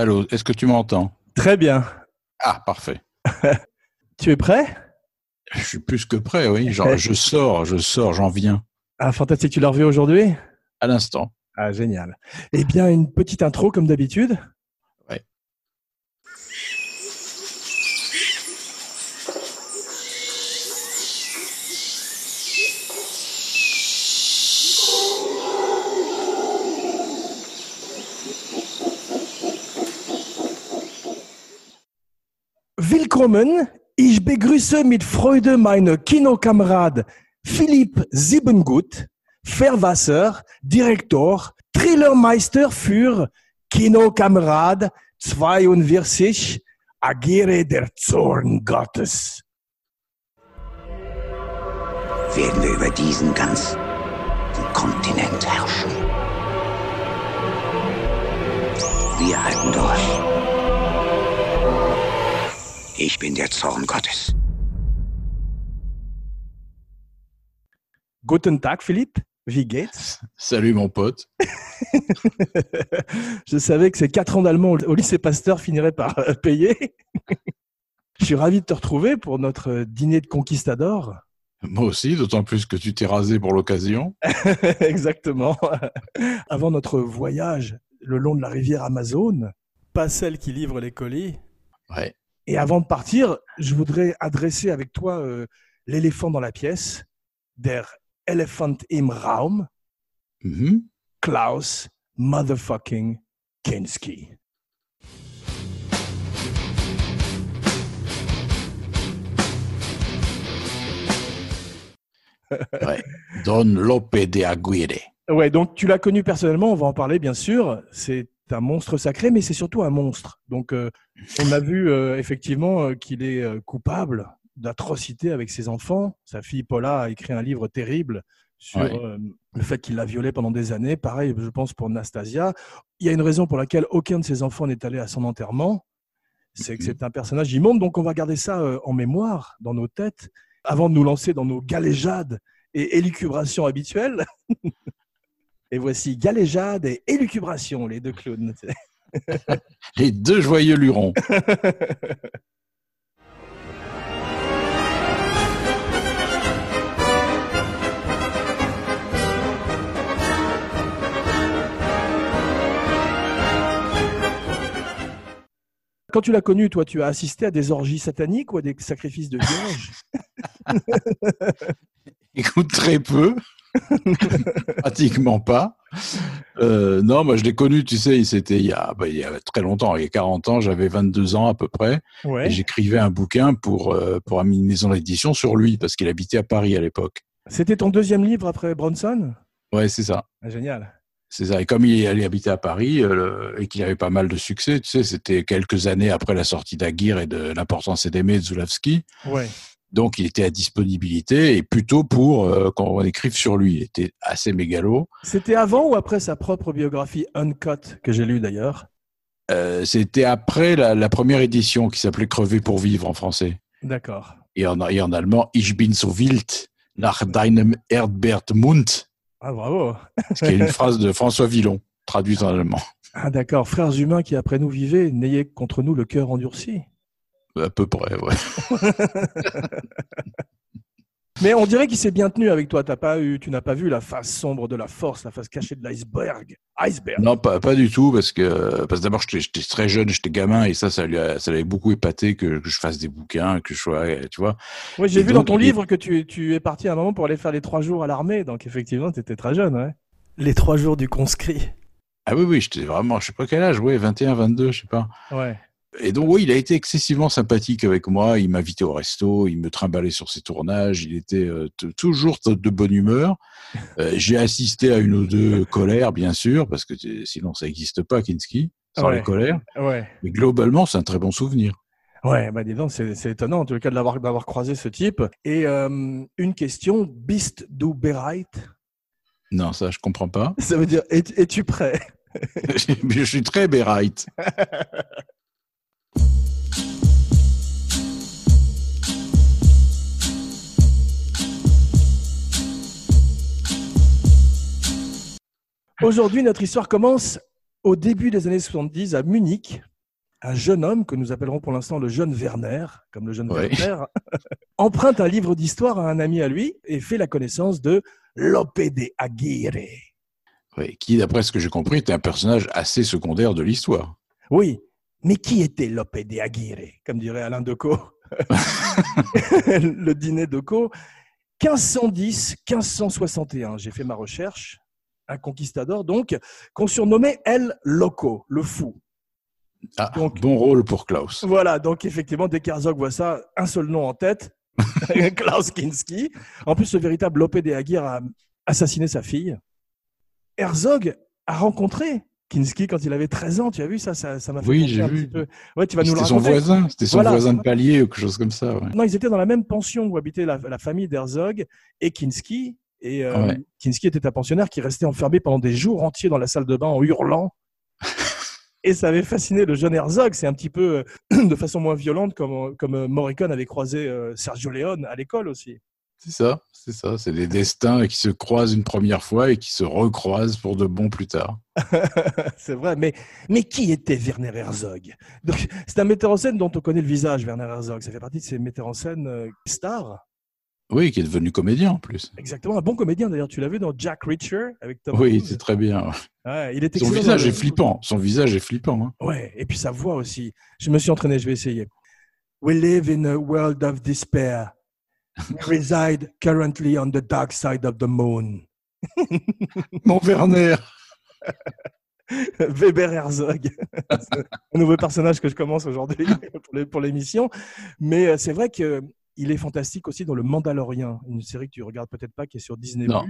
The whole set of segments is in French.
Allô, est-ce que tu m'entends? Très bien. Ah, parfait. Tu es prêt? Je suis plus que prêt, oui. Genre, je sors, je sors, j'en viens. Ah, fantastique. Tu l'as revu aujourd'hui? À l'instant. Ah, génial. Eh bien, une petite intro comme d'habitude. Willkommen. Ich begrüße mit Freude meine Kinokamerad Philipp Siebengut, Verwasser, Direktor, Thrillermeister für Kinokamerad 42, Agiere der Zorn Gottes. werden wir über diesen ganzen Kontinent herrschen. Wir halten durch. Ich bin der Zorn Gottes. Guten Tag, Philipp. Wie geht's? Salut mon pote. Je savais que ces quatre ans d'allemand au lycée Pasteur finiraient par euh, payer. Je suis ravi de te retrouver pour notre euh, dîner de conquistador. Moi aussi, d'autant plus que tu t'es rasé pour l'occasion. Exactement. Avant notre voyage le long de la rivière Amazon, pas celle qui livre les colis. Ouais. Et avant de partir, je voudrais adresser avec toi euh, l'éléphant dans la pièce, der Elephant im Raum, Mhm. Klaus Motherfucking Kinski. ouais. Don Lope de Aguirre. Ouais, donc tu l'as connu personnellement, on va en parler bien sûr. C'est un monstre sacré, mais c'est surtout un monstre. Donc euh, on a vu euh, effectivement euh, qu'il est coupable d'atrocités avec ses enfants. Sa fille Paula a écrit un livre terrible sur Ouais. euh, le fait qu'il l'a violée pendant des années. Pareil, je pense pour Nastasia. Il y a une raison pour laquelle aucun de ses enfants n'est allé à son enterrement. C'est que Mhm. c'est un personnage immonde. Donc on va garder ça en mémoire, dans nos têtes, avant de nous lancer dans nos galéjades et élucubrations habituelles. Et voici Galéjade et Élucubration, les deux clowns. Les deux joyeux lurons. Quand tu l'as connu, toi, tu as assisté à des orgies sataniques ou à des sacrifices de vierges? Écoute, très peu. Pratiquement pas. Euh, non, moi je l'ai connu, tu sais, c'était il, y a- bah, il y a très longtemps, il y a 40 ans, j'avais 22 ans à peu près, et j'écrivais un bouquin pour, euh, pour une maison d'édition sur lui, parce qu'il habitait à Paris à l'époque. C'était ton deuxième livre après Bronson? Ouais, c'est ça. Ah, Génial. C'est ça. Et comme il allait habiter à Paris euh, et qu'il avait pas mal de succès, tu sais, c'était quelques années après la sortie d'Aguirre et de L'importance est d'aimer de Zulawski. Ouais. Donc, il était à disponibilité et plutôt pour euh, qu'on écrive sur lui. Il était assez mégalo. C'était avant ou après sa propre biographie Uncut, que j'ai lu d'ailleurs? Euh, c'était après la, la première édition qui s'appelait Crever pour vivre en français. D'accord. Et en, et en allemand, Ich bin so wild nach deinem Erdbeermund, Ah, bravo. ce qui est une phrase de François Villon, traduite en allemand. Ah, d'accord. Frères humains qui après nous vivaient, n'ayez contre nous le cœur endurci. À peu près, ouais. Mais on dirait qu'il s'est bien tenu avec toi. T'as pas eu, tu n'as pas vu la face sombre de la force, la face cachée de l'iceberg. Iceberg. Non, pas, pas du tout, parce que, parce que d'abord, j'étais j'étais très jeune, j'étais gamin, et ça, ça lui a- ça l'avait beaucoup épaté que, que je fasse des bouquins, que je sois, tu vois. Oui, j'ai vu donc, dans ton il- livre que tu, tu es parti à un moment pour aller faire les trois jours à l'armée. Donc effectivement, tu étais très jeune. Ouais. Les trois jours du conscrit. Ah oui, oui, j'étais vraiment, je sais pas quel âge, ouais, 21, 22, je sais pas. Ouais. Et donc, oui, il a été excessivement sympathique avec moi. Il m'invitait au resto, il me trimballait sur ses tournages. Il était euh, toujours de bonne humeur. Euh, J'ai assisté à une ou deux colères, bien sûr, parce que t- sinon ça n'existe pas, Kinski, sans Ouais. les colères. Ouais. Mais globalement, c'est un très bon souvenir. Ouais, bah dis donc, c'est étonnant en tout cas d'avoir croisé ce type. Et euh, une question, bist du bereit Non, ça, je comprends pas. Ça veut dire, es- es-tu prêt? Je suis très bereit. Aujourd'hui, notre histoire commence Au début des années 70, à Munich, un jeune homme, que nous appellerons pour l'instant le jeune Werner, comme le jeune Ouais. Werner, emprunte un livre d'histoire à un ami à lui et fait la connaissance de Lope de Aguirre. Ouais, qui, d'après ce que j'ai compris, était un personnage assez secondaire de l'histoire. Oui, mais qui était Lope de Aguirre Comme dirait Alain Decaux. le dîner Decaux. 1510-1561, j'ai fait ma recherche. Un conquistador, donc, qu'on surnommait El Loco, le fou. Ah, Donc- bon rôle pour Klaus. Voilà, donc effectivement, dès qu'Herzog voit ça, un seul nom en tête, Klaus Kinski. En plus, ce véritable Lope de Aguirre a assassiné sa fille. Herzog a rencontré Kinski quand il avait 13 ans. Tu as vu ça Ça m'a fait Oui, j'ai un vu. petit peu. Ouais, tu vas nous le C'était son raconter. voisin, c'était son Voilà. voisin de palier ou quelque chose comme ça. ouais. Non, ils étaient dans la même pension où habitait la, la famille d'Herzog et Kinski. Et euh, Ouais. Kinski était un pensionnaire qui restait enfermé pendant des jours entiers dans la salle de bain en hurlant. et ça avait fasciné le jeune Herzog. C'est un petit peu euh, de façon moins violente comme, comme euh, Morricone avait croisé euh, Sergio Leone à l'école aussi. C'est ça, c'est ça. C'est des destins qui se croisent une première fois et qui se recroisent pour de bon plus tard. c'est vrai, mais, mais qui était Werner Herzog? Donc, C'est un metteur en scène dont on connaît le visage, Werner Herzog. Ça fait partie de ces metteurs en scène euh, stars. Oui, qui est devenu comédien en plus. Exactement, un bon comédien d'ailleurs. Tu l'as vu dans Jack Reacher avec Tom Oui, c'est très bien. ouais. Ouais, il est Son visage est flippant. Son visage est flippant. hein. Ouais, et puis sa voix aussi. Je me suis entraîné, je vais essayer. We live in a world of despair. Reside currently on the dark side of the moon. Mon Werner. Weber Herzog. Un nouveau personnage que je commence aujourd'hui pour l'émission. Mais euh, c'est vrai que il est fantastique aussi dans Le Mandalorien, une série que tu regardes peut-être pas, qui est sur Disney+. Non.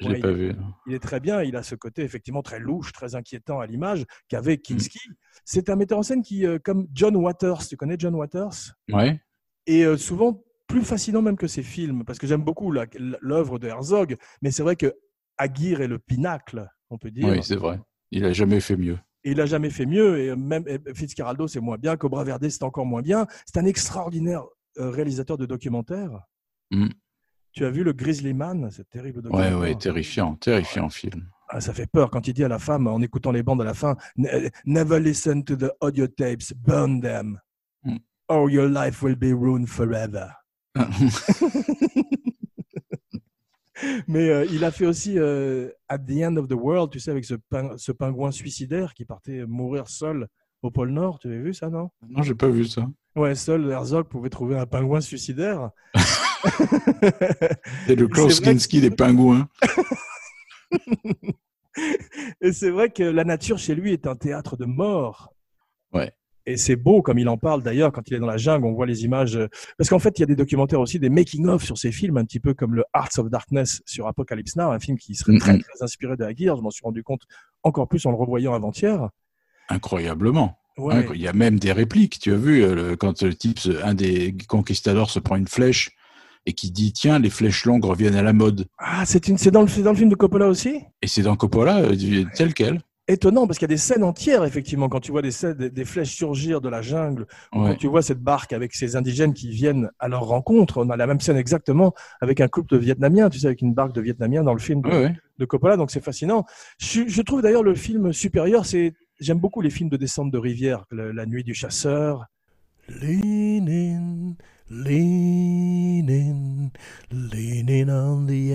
Je Ouais, pas vu. Il est très bien, il a ce côté effectivement très louche, très inquiétant à l'image qu'avait Kinski. C'est un metteur en scène qui, euh, comme John Waters, tu connais John Waters? Ouais. Et euh, souvent plus fascinant même que ses films, parce que j'aime beaucoup l'œuvre de Herzog, mais c'est vrai que Aguirre est le pinacle, on peut dire. Oui, c'est vrai. Il a jamais fait mieux. Et il n'a jamais fait mieux, et même et Fitzcarraldo, c'est moins bien, Cobra Verde, c'est encore moins bien. C'est un extraordinaire euh, réalisateur de documentaires. Mm. Tu as vu le Grizzly Man, ce terrible documentaire ouais, terrifiant, terrifiant film. Ah, ça fait peur quand il dit à la femme, en écoutant les bandes à la fin, Ne- Never listen to the audio tapes, burn them, Mm. or your life will be ruined forever. Mais euh, il a fait aussi euh, At the End of the World, tu sais, avec ce, pin- ce pingouin suicidaire qui partait mourir seul au pôle Nord. Tu avais vu ça, non? Non, j'ai pas vu ça. Ouais, seul Herzog pouvait trouver un pingouin suicidaire. C'est le Klaus que- Kinski des pingouins. Et c'est vrai que la nature chez lui est un théâtre de mort. Ouais. Et c'est beau, comme il en parle d'ailleurs, quand il est dans la jungle, on voit les images. euh, Parce qu'en fait, il y a des documentaires aussi, des making-of sur ces films, un petit peu comme le Hearts of Darkness sur Apocalypse Now, un film qui serait très, très inspiré de Aguirre. Je m'en suis rendu compte encore plus en le revoyant avant-hier. Incroyablement. Ouais. Il y a même des répliques. Tu as vu, euh, quand le type, un des conquistadors se prend une flèche et qui dit Tiens, les flèches longues reviennent à la mode. Ah, c'est une... c'est dans, le... c'est dans le film de Coppola aussi? Et c'est dans Coppola, euh, tel quel. Étonnant, parce qu'il y a des scènes entières, effectivement, quand tu vois des, scènes, des, des flèches surgir de la jungle, Ouais. quand tu vois cette barque avec ces indigènes qui viennent à leur rencontre. On a la même scène exactement avec un couple de Vietnamiens, tu sais, avec une barque de Vietnamiens dans le film de, Ouais, ouais. de Coppola, donc c'est fascinant. Je, je trouve d'ailleurs le film supérieur, c'est j'aime beaucoup les films de descente de rivière, le- La nuit du chasseur. Leaning, leaning, leaning on the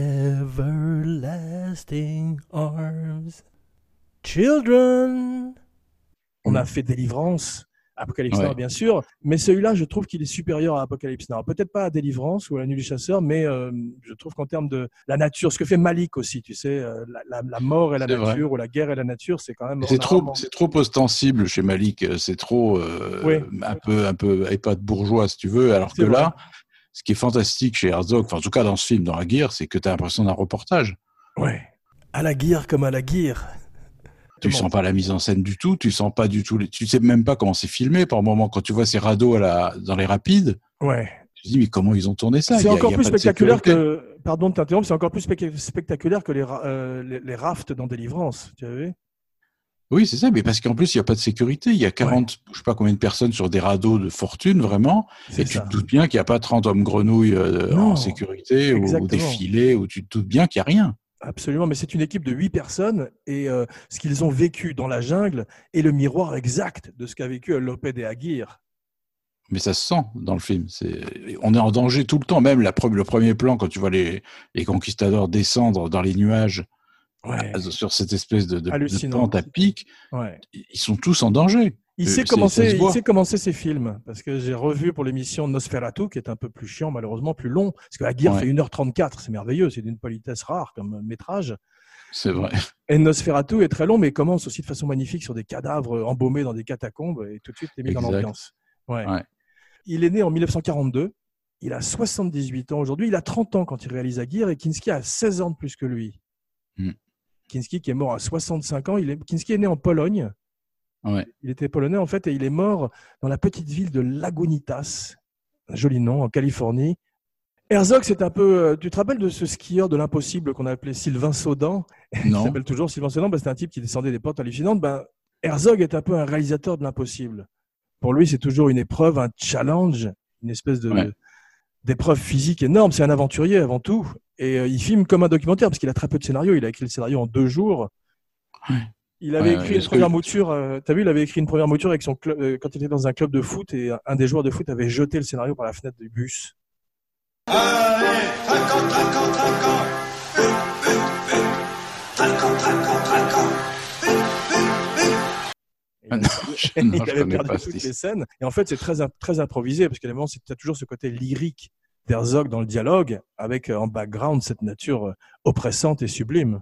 everlasting arms. Children. On a fait Délivrance, Apocalypse Ouais. Now, bien sûr, mais celui-là, je trouve qu'il est supérieur à Apocalypse Now. Peut-être pas à Délivrance ou à La Nuit du Chasseur, mais euh, je trouve qu'en termes de la nature, ce que fait Malik aussi, tu sais, euh, la, la- la mort et la nature, vrai. ou la guerre et la nature, c'est quand même. C'est trop, rarement- c'est trop ostensible chez Malik. euh, C'est trop euh, Oui. un peu, un peu, et pas de bourgeois si tu veux. Alors que vrai. là, ce qui est fantastique chez Herzog, enfin, en tout cas dans ce film, dans la guerre, c'est que tu as l'impression d'un reportage. Ouais. À la guerre comme à la guerre. Tu Comment sens pas la mise en scène du tout, tu sens pas du tout, les- tu sais même pas comment c'est filmé par moment quand tu vois ces radeaux à la, dans les rapides. Ouais. Tu te dis mais comment ils ont tourné ça? C'est encore plus spectaculaire que. Pardon de t'interrompre, c'est encore plus spec- spectaculaire que les, ra- euh, les, les rafts dans Délivrance. Tu as vu? Oui, c'est ça, mais parce qu'en plus il y a pas de sécurité. Il y a 40, je sais pas combien de personnes sur des radeaux de fortune vraiment, et tu ça. te doutes bien qu'il n'y a pas 30 hommes grenouilles euh, en sécurité ou, ou des exactement. filets, ou tu te doutes bien qu'il y a rien. Absolument, mais c'est une équipe de huit personnes et euh, ce qu'ils ont vécu dans la jungle est le miroir exact de ce qu'a vécu Lopez et Aguirre. Mais ça se sent dans le film. On est en danger tout le temps. Même la, pre- le premier plan, quand tu vois les, les conquistadors descendre dans les nuages Ouais, euh, sur cette espèce de, de, pente à pic, ouais. ils sont tous en danger. Il sait commencer, il sait commencer ses films parce que j'ai revu pour l'émission Nosferatu qui est un peu plus chiant malheureusement plus long parce que Aguirre Ouais. fait 1h34 c'est merveilleux c'est d'une politesse rare comme métrage C'est vrai. et Nosferatu est très long mais commence aussi de façon magnifique sur des cadavres embaumés dans des catacombes et tout de suite t'es mis dans Exact. l'ambiance ouais. Ouais. il est né en 1942 il a 78 ans aujourd'hui il a 30 ans quand il réalise Aguirre et Kinski a 16 ans de plus que lui Hmm. Kinski qui est mort à 65 ans il est... Kinski est né en Pologne Ouais. il était polonais en fait et il est mort dans la petite ville de Lagunitas, un joli nom, en Californie. Herzog, c'est un peu. euh, Tu te rappelles de ce skieur de l'impossible qu'on appelait Sylvain Saudan Il Non. s'appelle toujours Sylvain Saudan. Ben, C'était un type qui descendait des portes hallucinantes. Ben, Herzog est un peu un réalisateur de l'impossible. Pour lui, c'est toujours une épreuve, un challenge, une espèce de Ouais. d'épreuve physique énorme. C'est un aventurier avant tout. Et euh, il filme comme un documentaire parce qu'il a très peu de scénario. Il a écrit le scénario en deux jours. Ouais. Il avait Ouais, écrit une première mouture. euh, T'as vu, il avait écrit une première mouture avec son club euh, quand il était dans un club de foot et un- des joueurs de foot avait jeté le scénario par la fenêtre du bus. Allez. Ah non, je, non, il avait perdu toutes les scènes. Et en fait, c'est très, très improvisé parce qu'à tu as toujours ce côté lyrique d'Herzog dans le dialogue avec euh, en background cette nature oppressante et sublime.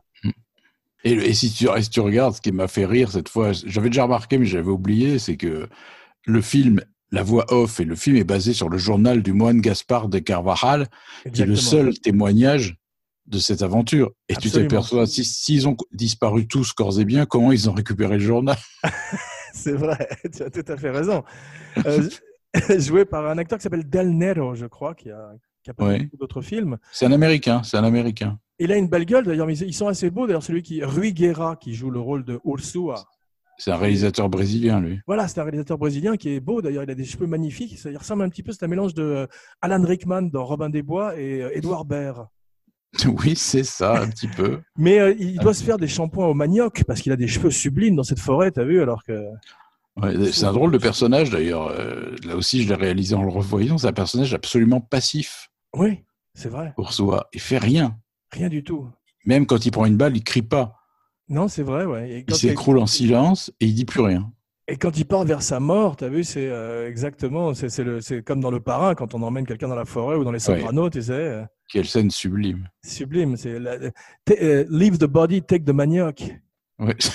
Et, et si, tu, et si tu regardes, ce qui m'a fait rire cette fois, j'avais déjà remarqué, mais j'avais oublié, c'est que le film, la voix off, et le film est basé sur le journal du moine Gaspard de Carvajal, qui est le seul témoignage de cette aventure. Et tu Absolument. t'aperçois, si- s'ils ont disparu tous corps et bien, comment ils ont récupéré le journal? C'est vrai, tu as tout à fait raison. Euh, joué par un acteur qui s'appelle Del Nero, je crois, qui a, qui a pas Ouais. d'autres films. C'est un Américain, c'est un Américain. Il a une belle gueule, d'ailleurs, mais ils sont assez beaux. D'ailleurs, celui qui, Rui Guerra, qui joue le rôle de Ursua. C'est un réalisateur brésilien, lui. Voilà, c'est un réalisateur brésilien qui est beau. D'ailleurs, il a des cheveux magnifiques. Ça, ressemble un petit peu, c'est un mélange de euh, Alan Rickman dans Robin des Bois et euh, Edouard Baird. Oui, c'est ça, un petit peu. Mais euh, il doit se faire des shampoings au manioc parce qu'il a des cheveux sublimes dans cette forêt, t'as vu Alors que Ouais, c'est un drôle de personnage, d'ailleurs. Euh, là aussi, je l'ai réalisé en le revoyant. C'est un personnage absolument passif, oui, c'est vrai, Ursula. Il fait rien. Rien du tout. Même quand il prend une balle, il crie pas. Non, c'est vrai, ouais. Et Il s'écroule en silence et il dit plus rien. et quand il part vers sa mort, t'as vu, c'est euh, exactement, c'est comme dans le parrain quand on emmène quelqu'un dans la forêt ou dans les sopranos, tu sais, euh, Quelle scène sublime. sublime. C'est euh, leave the body, take the manioc. Ouais.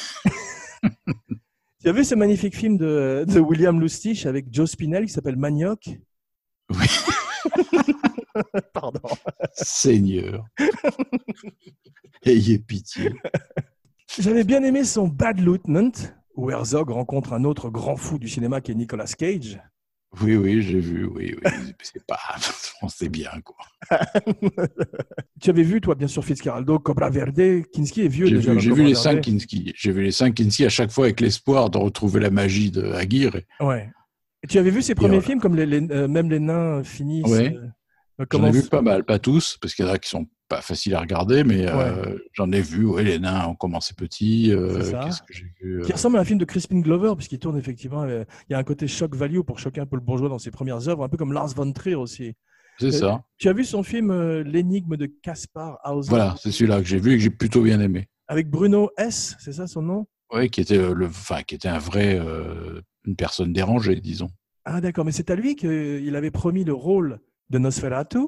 Tu as vu ce magnifique film de, de William Lustig avec Joe Spinell qui s'appelle Manioc? Oui. Pardon. Seigneur. Ayez pitié. J'avais bien aimé son Bad Lieutenant, où Herzog rencontre un autre grand fou du cinéma qui est Nicolas Cage. Oui, oui, j'ai vu, oui, oui. C'est pas. On sait bien, quoi. Tu avais vu, toi, bien sûr, Fitzcarraldo, Cobra Verde. Kinski est vieux J'ai vu, les Verde. cinq Kinski. J'ai vu les cinq Kinski à chaque fois avec l'espoir de retrouver la magie de Aguirre. Ouais. Et tu avais vu ses premiers voilà. films, comme les, les- euh, même les nains finissent. Ouais. euh, J'en comment- ai vu pas mal, pas tous, parce qu'il y en a qui sont pas faciles à regarder, mais euh, j'en ai vu. Oui, les nains ont commencé petits. euh, C'est ça. Qu'est-ce que j'ai vu euh, Qui ressemble à un film de Crispin Glover, puisqu'il tourne effectivement. euh, Il y a un côté shock value pour choquer un peu le bourgeois dans ses premières œuvres, un peu comme Lars von Trier aussi. C'est ça. Tu as vu son film euh, L'énigme de Caspar Hauser? Voilà, c'est celui-là que j'ai vu et que j'ai plutôt bien aimé. Avec Bruno S, c'est ça son nom? Oui, qui était euh, le, enfin, qui était un vrai, euh, une personne dérangée, disons. Ah d'accord, mais c'est à lui qu'il avait promis le rôle de Nosferatu.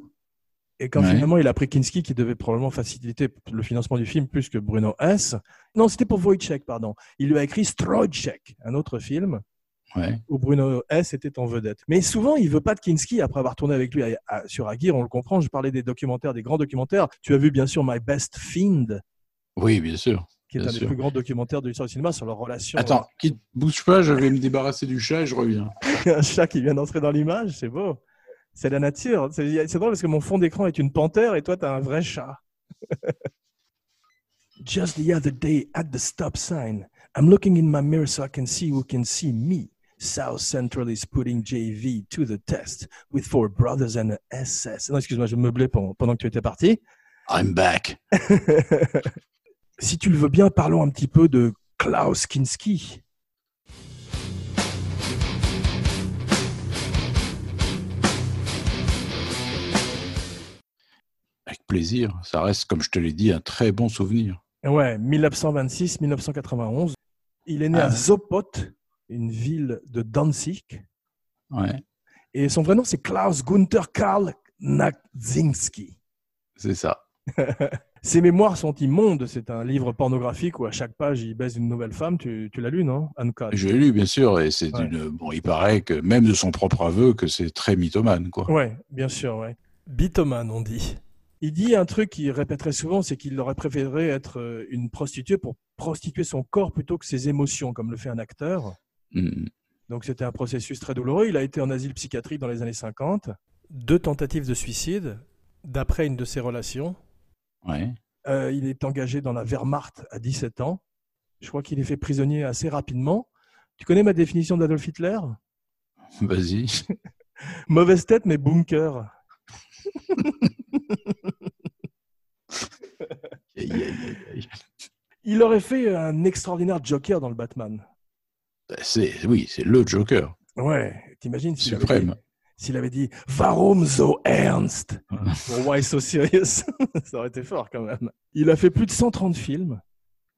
Et quand Ouais. finalement il a pris Kinski, qui devait probablement faciliter le financement du film plus que Bruno S. Non, c'était pour Wojciech, pardon. Il lui a écrit Strojek, un autre film Ouais. où Bruno S était en vedette. Mais souvent, il veut pas de Kinski après avoir tourné avec lui à- à- sur Aguirre, on le comprend. Je parlais des documentaires, des grands documentaires. Tu as vu bien sûr My Best Fiend, Oui, bien sûr. qui est Bien un des plus grands documentaires de l'histoire du cinéma sur leur relation. Attends, quitte, bouge pas, je vais me débarrasser du chat et je reviens. un chat qui vient d'entrer dans l'image, c'est beau. C'est la nature. C'est drôle parce que mon fond d'écran est une panthère et toi, tu as un vrai chat. Just the other day at the stop sign, I'm looking in my mirror so I can see who can see me. South Central is putting JV to the test with four brothers and a SS. Non, excuse-moi, je me meublais pendant, pendant que tu étais parti. I'm back. si tu le veux bien, parlons un petit peu de Klaus Kinski. Plaisir. Ça reste, comme je te l'ai dit, un très bon souvenir. Ouais, 1926-1991. Il est né Ah. à Sopot, une ville de Danzig. Ouais, Et son vrai nom, c'est Klaus Gunther Karl Nakzinski. c'est ça. Ses mémoires sont immondes. C'est un livre pornographique où à chaque page, il baise une nouvelle femme. Tu, tu l'as lu, non Uncut. Je l'ai lu, bien sûr, et c'est Ouais. une. Bon, il paraît que même de son propre aveu que c'est très mythomane, quoi. Ouais, bien sûr, ouais. Bitoman, on dit. Il dit un truc qu'il répéterait souvent, c'est qu'il aurait préféré être euh, une prostituée pour prostituer son corps plutôt que ses émotions, comme le fait un acteur. Mm. Donc c'était un processus très douloureux. Il a été en asile psychiatrique dans les années 50. Deux tentatives de suicide, d'après une de ses relations. Ouais. Euh, il est engagé dans la Wehrmacht à 17 ans. Je crois qu'il est fait prisonnier assez rapidement. Tu connais ma définition d'Adolf Hitler? Vas-y. Mauvaise tête, mais bunker. Il aurait fait un extraordinaire Joker dans le Batman. C'est, oui, c'est le Joker Ouais, t'imagines s'il avait, dit, avait dit Warum so ernst Pour Why so serious Ça aurait été fort quand même. Il a fait plus de 130 films.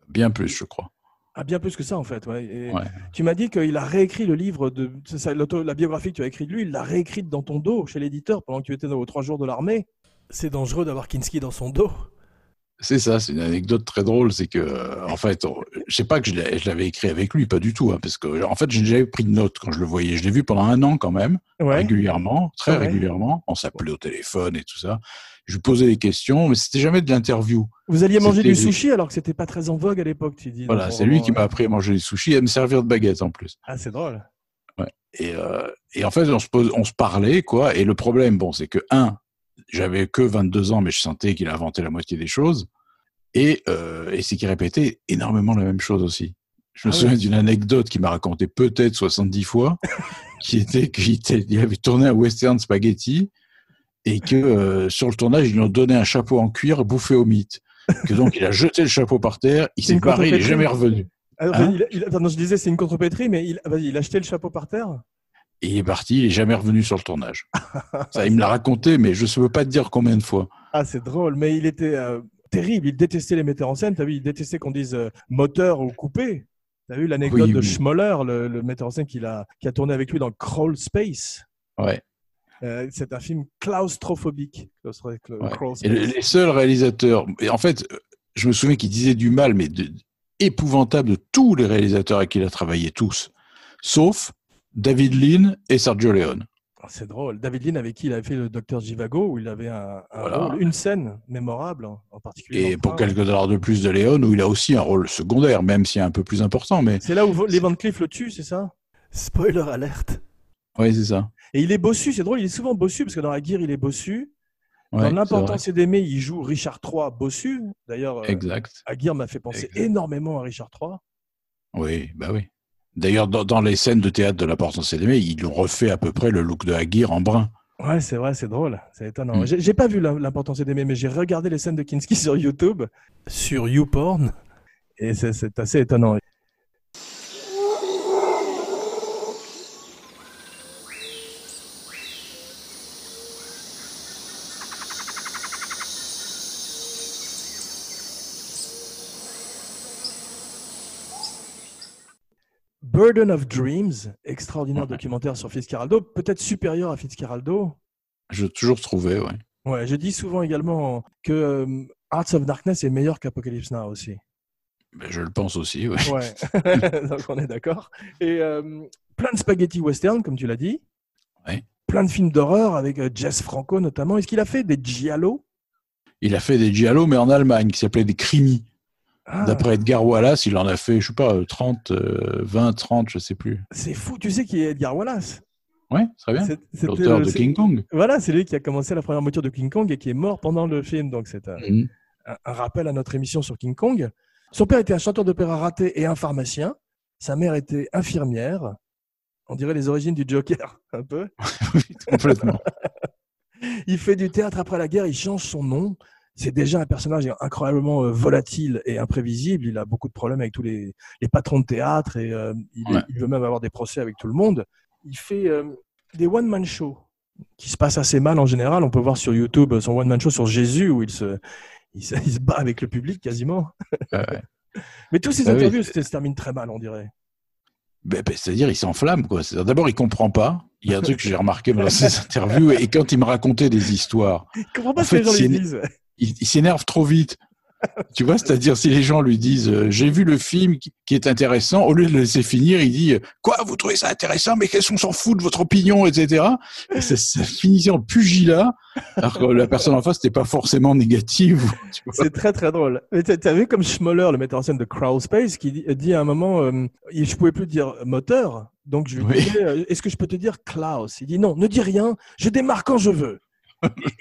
Bien plus, je crois. Ah, bien plus que ça en fait. Ouais. Et Ouais. Tu m'as dit qu'il a réécrit le livre, de ça, la biographie que tu as écrite de lui, il l'a réécrite dans ton dos chez l'éditeur pendant que tu étais dans- aux trois jours de l'armée. C'est dangereux d'avoir Kinski dans son dos. C'est ça, c'est une anecdote très drôle, c'est que, euh, en fait, on- je sais pas que je l'avais écrit avec lui, pas du tout, hein, parce que, en fait, j'ai jamais pris de notes quand je le voyais. Je l'ai vu pendant un an quand même, Ouais. régulièrement, très Ouais. régulièrement. On s'appelait au téléphone et tout ça. Je lui posais des questions, mais c'était jamais de l'interview. Vous alliez manger du sushi alors que c'était pas très en vogue à l'époque, tu dis. Voilà, c'est lui qui m'a ouais. appris à manger des sushis et à me servir de baguette en plus. Ah, c'est drôle. Et, euh, et en fait, on se, pose, on se parlait, quoi. Et le problème, bon, c'est que, un, j'avais que 22 ans, mais je sentais qu'il inventait la moitié des choses. Et, euh, et c'est qu'il répétait énormément la même chose aussi. Je me Ah souviens d'une anecdote qu'il m'a raconté peut-être 70 fois, qui était qu'il avait tourné un western spaghetti et que euh, sur le tournage, ils lui ont donné un chapeau en cuir bouffé au mythe. Que donc, il a jeté le chapeau par terre, il s'est barré, il est contrepétrie. jamais revenu. Hein il, il- pardon, je disais c'est une contrepétrie, mais il, il a jeté le chapeau par terre? Et il est parti, il est jamais revenu sur le tournage. Ça, il me l'a raconté, mais je ne peux pas te dire combien de fois. Ah, c'est drôle, mais il était euh, terrible. Il détestait les metteurs en scène. T'as vu, il détestait qu'on dise euh, moteur ou coupé. T'as vu l'anecdote Oui, de oui. Schmoller, le, le metteur en scène qu'il a, qui a tourné avec lui dans Crawl Space. Ouais. Euh, c'est un film claustrophobique. Claustro- cla- Ouais. Crawl Et le- Space. les seuls réalisateurs, et en fait, je me souviens qu'il disait du mal, mais de- épouvantable de tous les réalisateurs avec qui il a travaillé, tous, sauf David Lean et Sergio Leone. Ah, C'est drôle. David Lean, avec qui il avait fait le Docteur Jivago, où il avait un, un Voilà. rôle, une scène mémorable, en, en particulier. Et pour train. quelques dollars de plus de Leone, où il a aussi un rôle secondaire, même s'il est un peu plus important, mais C'est là où Lee Van Cleef le tue, c'est ça? Spoiler alerte. oui, c'est ça. Et il est bossu, c'est drôle, il est souvent bossu, parce que dans la guerre, il est bossu. Ouais, dans vrai. c'est d'aimer, il joue Richard III bossu. D'ailleurs, euh, Exact. Aguirre m'a fait penser Exact. énormément à Richard III. Oui, bah oui. D'ailleurs, dans, dans les scènes de théâtre de l'importance aimée, ils ont refait à peu près le look de Aguirre en brun. Ouais, c'est vrai, c'est drôle, c'est étonnant. Mm. J'ai pas vu l'im- l'importance d'aimer, mais j'ai regardé les scènes de Kinski sur YouTube. Sur YouPorn? Et c'est- c'est assez étonnant. Burden of Dreams, extraordinaire Ouais. documentaire sur Fitzcarraldo, peut-être supérieur à Fitzcarraldo. Je toujours trouvé, ouais. Ouais, je dis souvent également que euh, Hearts of Darkness est meilleur qu'Apocalypse Now aussi. Mais je le pense aussi, ouais. Ouais, donc on est d'accord. Et euh, plein de spaghetti western, comme tu l'as dit. Ouais. Plein de films d'horreur avec euh, Jess Franco notamment. Est-ce qu'il a fait des giallo? Il a fait des giallo, mais en Allemagne, qui s'appelait des crimi. Ah, D'après Edgar Wallace, il en a fait, je sais pas, euh, 30, euh, 20, 30, je sais plus. C'est fou, tu sais qui est Edgar Wallace? Ouais, très bien. L'auteur le- de King Kong. Voilà, c'est lui qui a commencé la première mouture de King Kong et qui est mort pendant le film. Donc c'est un, Mhm. un- un rappel à notre émission sur King Kong. Son père était un chanteur d'opéra raté et un pharmacien. Sa mère était infirmière. On dirait les origines du Joker, un peu. Oui, complètement. Il fait du théâtre après la guerre, il change son nom. C'est déjà un personnage incroyablement euh, volatile et imprévisible. Il a beaucoup de problèmes avec tous les, les patrons de théâtre et euh, il, Ouais. il veut même avoir des procès avec tout le monde. Il fait euh, des one-man shows qui se passent assez mal en général. On peut voir sur YouTube son one-man show sur Jésus où il se, il se, il se bat avec le public quasiment. Ouais. Mais tous ces Ah oui. interviews se terminent très mal, on dirait. Ben, ben, C'est-à-dire, il s'enflamme, D'abord, il comprend pas. Il y a un truc que j'ai remarqué dans ces interviews, et quand il me racontait des histoires, Je comprends pas En ce que les gens lui disent. Il, il s'énerve trop vite. Tu vois, c'est-à-dire si les gens lui disent euh, j'ai vu le film qui, est intéressant, au lieu de le laisser finir, il dit quoi vous trouvez ça intéressant, mais qu'est-ce qu'on s'en fout de votre opinion, etc. Et ça, ça finissait en pugilat, alors que la personne en face n'était pas forcément négative. C'est très très drôle. Mais t'as vu comme Schmoller, le metteur en scène de Crawl Space, qui dit, dit à un moment, euh, je pouvais plus dire moteur, donc je lui Oui. disais, euh, est-ce que je peux te dire Klaus? Il dit non, ne dis rien, je démarre quand je veux.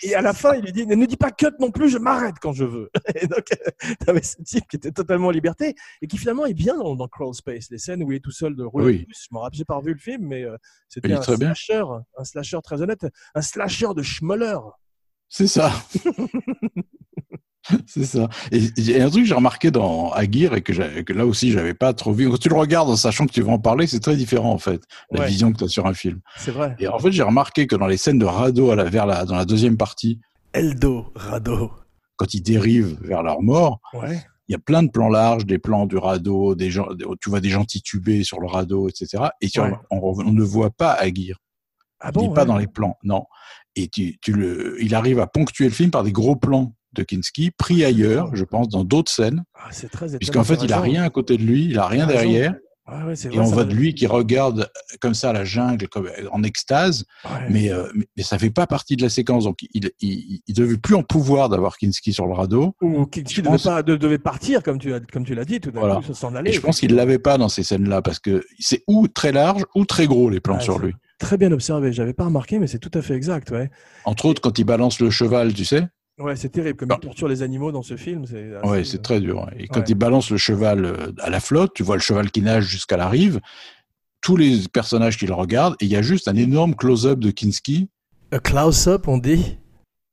Et, à la fin, il lui dit, ne dis pas cut non plus, je m'arrête quand je veux. Et donc, tu avais ce type qui était totalement en liberté et qui finalement est bien dans, dans Crawl Space, les scènes où il est tout seul de rouler. Oui. Je m'en rappelle, j'ai pas revu le film, mais euh, c'était un bien. slasher, un slasher très honnête, un slasher de Schmoller. C'est ça. C'est ça. Et il y a un truc que j'ai remarqué dans Aguirre et que, là aussi j'avais pas trop vu. Quand tu le regardes en sachant que tu vas en parler, c'est très différent en fait, la Ouais. vision que tu as sur un film. C'est vrai. Et en fait, j'ai remarqué que dans les scènes de à la, vers la, dans la deuxième partie, Eldo, Rado. quand ils dérivent vers leur mort, Ouais. il y a plein de plans larges, des plans du radeau, des gens, tu vois des gens titubés sur le radeau, etc. Et tu- Ouais. on, on ne voit pas Aguirre. Ah il n'est pas dans les plans, non. Et tu, tu le, il arrive à ponctuer le film par des gros plans de Kinski, pris ailleurs, je pense, dans d'autres scènes, Ah, c'est très puisqu'en fait, il a rien à côté de lui, il a rien derrière, ouais, et on voit de lui qui regarde comme ça la jungle, comme en extase, Ouais. mais, euh, mais, ça fait pas partie de la séquence. Donc, il, il, il devait plus en pouvoir d'avoir Kinski sur le radeau. Ou je devait, pense- pas, de- devait partir, comme tu, as- comme tu l'as dit, tout d'un Voilà. coup, s'en aller. Et je pense qu'il l'avait pas dans ces scènes-là parce que c'est ou très large ou très gros les plans Ouais, sur lui. Très bien observé, j'avais pas remarqué, mais c'est tout à fait exact. Entre autres, quand il balance le cheval, tu sais. Ouais c'est terrible. Comme Ah. il torture les animaux dans ce film, c'est. assez- Ouais, c'est très dur. Et quand Ouais. il balance le cheval euh, à la flotte, tu vois le cheval qui nage jusqu'à la rive, tous les personnages qui le regardent, et il y a juste un énorme close-up de Kinski, A close-up, on dit?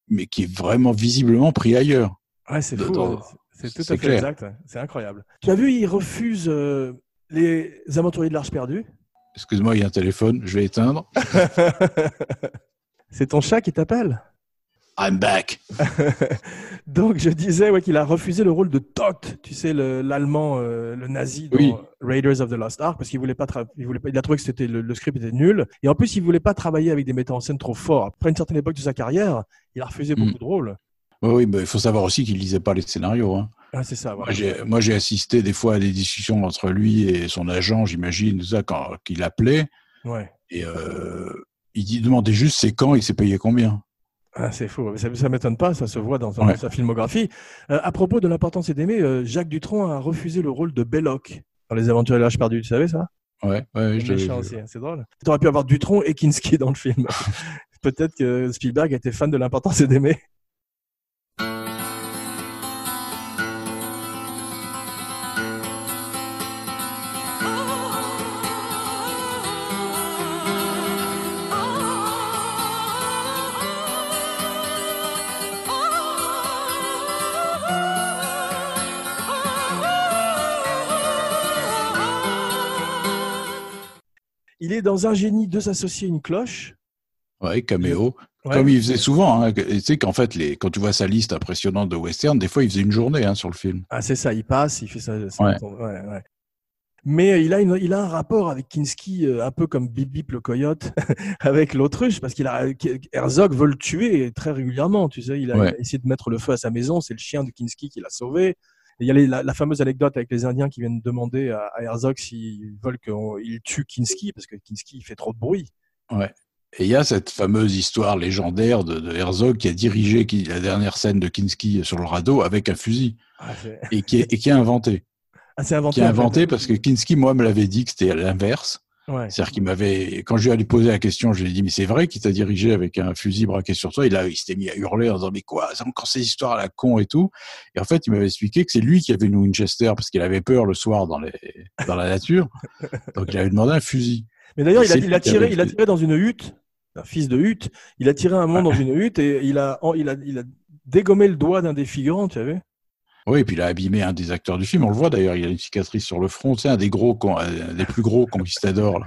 mais qui est vraiment visiblement pris ailleurs. Ouais, c'est fou. dans-. C'est tout à fait clair. exact. C'est incroyable. Tu as vu, il refuse euh, les aventuriers de l'Arche perdue? Excuse-moi, il y a un téléphone, je vais éteindre. c'est ton chat qui t'appelle? I'm back. Donc, je disais ouais, qu'il a refusé le rôle de Todt, tu sais, le- l'allemand, euh, le nazi dans Oui. Raiders of the Lost Ark, parce qu'il voulait pas, il voulait pas, il a trouvé que c'était le, le script était nul, et en plus, il voulait pas travailler avec des metteurs en scène trop forts. Après une certaine époque de sa carrière, il a refusé Mm. beaucoup de rôles. Oui, mais il faut savoir aussi qu'il lisait pas les scénarios. Hein. Ah, c'est ça. Moi, Voilà. j'ai- Moi, j'ai assisté des fois à des discussions entre lui et son agent, j'imagine, ça, quand qu'il appelait. Ouais. Et euh, il demandait juste c'est quand et c'est payé combien. Ah, c'est fou. Ça, ça m'étonne pas, ça se voit dans, dans Ouais. sa filmographie. Euh, à propos de l'importance d'aimer, euh, Jacques Dutronc a refusé le rôle de Belloc dans Les Aventuriers de l'Arche perdue. Tu savais ça? Ouais, ouais, je méchant aussi, hein, c'est drôle. Tu aurais pu avoir Dutronc et Kinski dans le film. Peut-être que Spielberg était fan de l'importance d'aimer. Il est dans un génie, deux associés, une cloche. Ouais, caméo. Ouais. Comme il faisait souvent. Hein, tu sais qu'en fait, les, quand tu vois sa liste impressionnante de western, des fois, il faisait une journée hein, sur le film. Ah, c'est ça, il passe, il fait ça. ça- Ouais. ouais, ouais. Mais euh, il a, une, il a un rapport avec Kinski euh, un peu comme Bip Bip le coyote avec l'autruche, parce qu'il a Herzog veut le tuer très régulièrement. Tu sais, il a, il a essayé de mettre le feu à sa maison. C'est le chien de Kinski qui l'a sauvé. Il y a les- la, la fameuse anecdote avec les Indiens qui viennent demander à, à Herzog s'ils veulent qu'il tue Kinski parce que Kinski fait trop de bruit. Ouais. Et il y a cette fameuse histoire légendaire de, de Herzog qui a dirigé qui, la dernière scène de Kinski sur le radeau avec un fusil Ah, et qui, est- et qui a inventé. ah, c'est inventé. Qui en fait. inventé parce que Kinski, moi, me l'avait dit que c'était à l'inverse. Ouais. C'est-à-dire qu'il m'avait, quand je lui ai posé la question, je lui ai dit, mais c'est vrai qu'il t'a dirigé avec un fusil braqué sur toi. Il a, il s'était mis à hurler en disant, mais quoi, c'est encore ces histoires à la con et tout. Et en fait, il m'avait expliqué que c'est lui qui avait une Winchester parce qu'il avait peur le soir dans les, dans la nature. Donc, il avait demandé un fusil. Mais d'ailleurs, il a, il tiré, avait il a tiré dans une hutte, un fils de hutte. Il a tiré un moment dans une hutte et il a, il a, il a dégommé le doigt d'un des figurants, tu vu Oui, et puis il a abîmé un des acteurs du film. On le voit d'ailleurs, il a une cicatrice sur le front. C'est un des gros, con- un des plus gros conquistadors. là.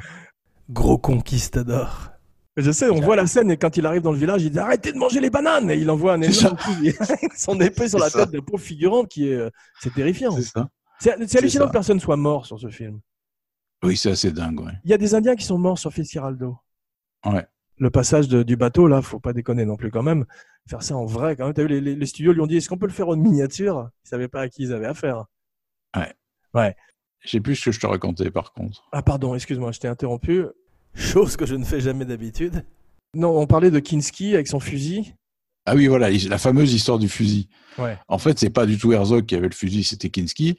Gros conquistador. Je sais, on voit la scène et quand il arrive dans le village, il dit arrêtez de manger les bananes et il envoie un énorme coup, son épée sur la ça. tête de pauvre figurant qui est, euh, c'est terrifiant. C'est ça. C'est c'est hallucinant que personne soit mort sur ce film. Oui, c'est assez dingue. Ouais. Il y a des Indiens qui sont morts sur Fitzgeraldo. Ouais. Le passage de- du bateau, là, faut pas déconner non plus quand même. Faire ça en vrai, quand même. T'as vu, les, les- les studios lui ont dit est-ce qu'on peut le faire en miniature? Ils savaient pas à qui ils avaient affaire. Je sais plus ce que je te racontais par contre. Ah pardon, excuse-moi, je t'ai interrompu. Chose que je ne fais jamais d'habitude. Non, on parlait de Kinski avec son fusil. Ah oui, voilà, la fameuse histoire du fusil. Ouais. En fait, c'est pas du tout Herzog qui avait le fusil, c'était Kinski.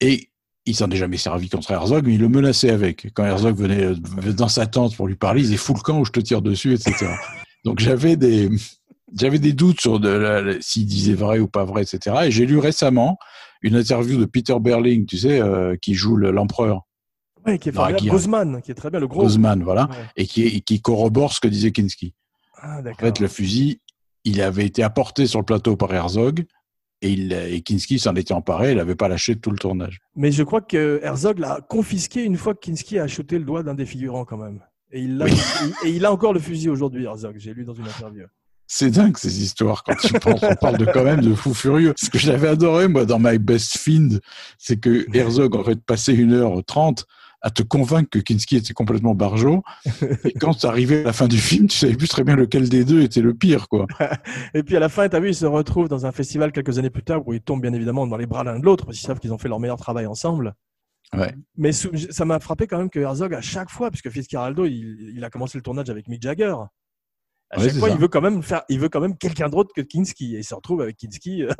Et il s'en est jamais servi contre Herzog, mais il le menaçait avec. Quand Herzog venait euh, dans sa tente pour lui parler, il disait fous le camp ou je te tire dessus, etc. Donc j'avais des, j'avais des doutes sur de s'il disait vrai ou pas vrai, etc. Et j'ai lu récemment une interview de Peter Berling, tu sais, euh, qui joue le- l'empereur, Ouais, qui est guerre. Grossman, qui est très bien, le gros. Osman, voilà, Ouais. et qui, qui corrobore ce que disait Kinski. Ah, En fait, le fusil, il avait été apporté sur le plateau par Herzog, et, il, et Kinski s'en était emparé, il n'avait pas lâché tout le tournage. Mais je crois que Herzog l'a confisqué une fois que Kinski a shooté le doigt d'un des figurants quand même. Et il, l'a- Oui. et et il a encore le fusil aujourd'hui, Herzog. J'ai lu dans une interview. C'est dingue ces histoires quand tu penses. On parle de quand même de fou furieux. Ce que j'avais adoré moi dans My Best Find, c'est que Herzog aurait passé une heure trente à te convaincre que Kinski était complètement barjot. Et quand tu arrivais à la fin du film, tu savais plus très bien lequel des deux était le pire, quoi. Et puis à la fin, tu as vu, ils se retrouvent dans un festival quelques années plus tard où ils tombent bien évidemment dans les bras l'un de l'autre parce qu'ils savent qu'ils ont fait leur meilleur travail ensemble. Ouais. Mais ça m'a frappé quand même que Herzog, à chaque fois, puisque Fitzcarraldo, il, il a commencé le tournage avec Mick Jagger. À Ouais, chaque fois, ça. il veut quand même faire, il veut quand même quelqu'un d'autre que Kinski. Et il se retrouve avec Kinski. euh,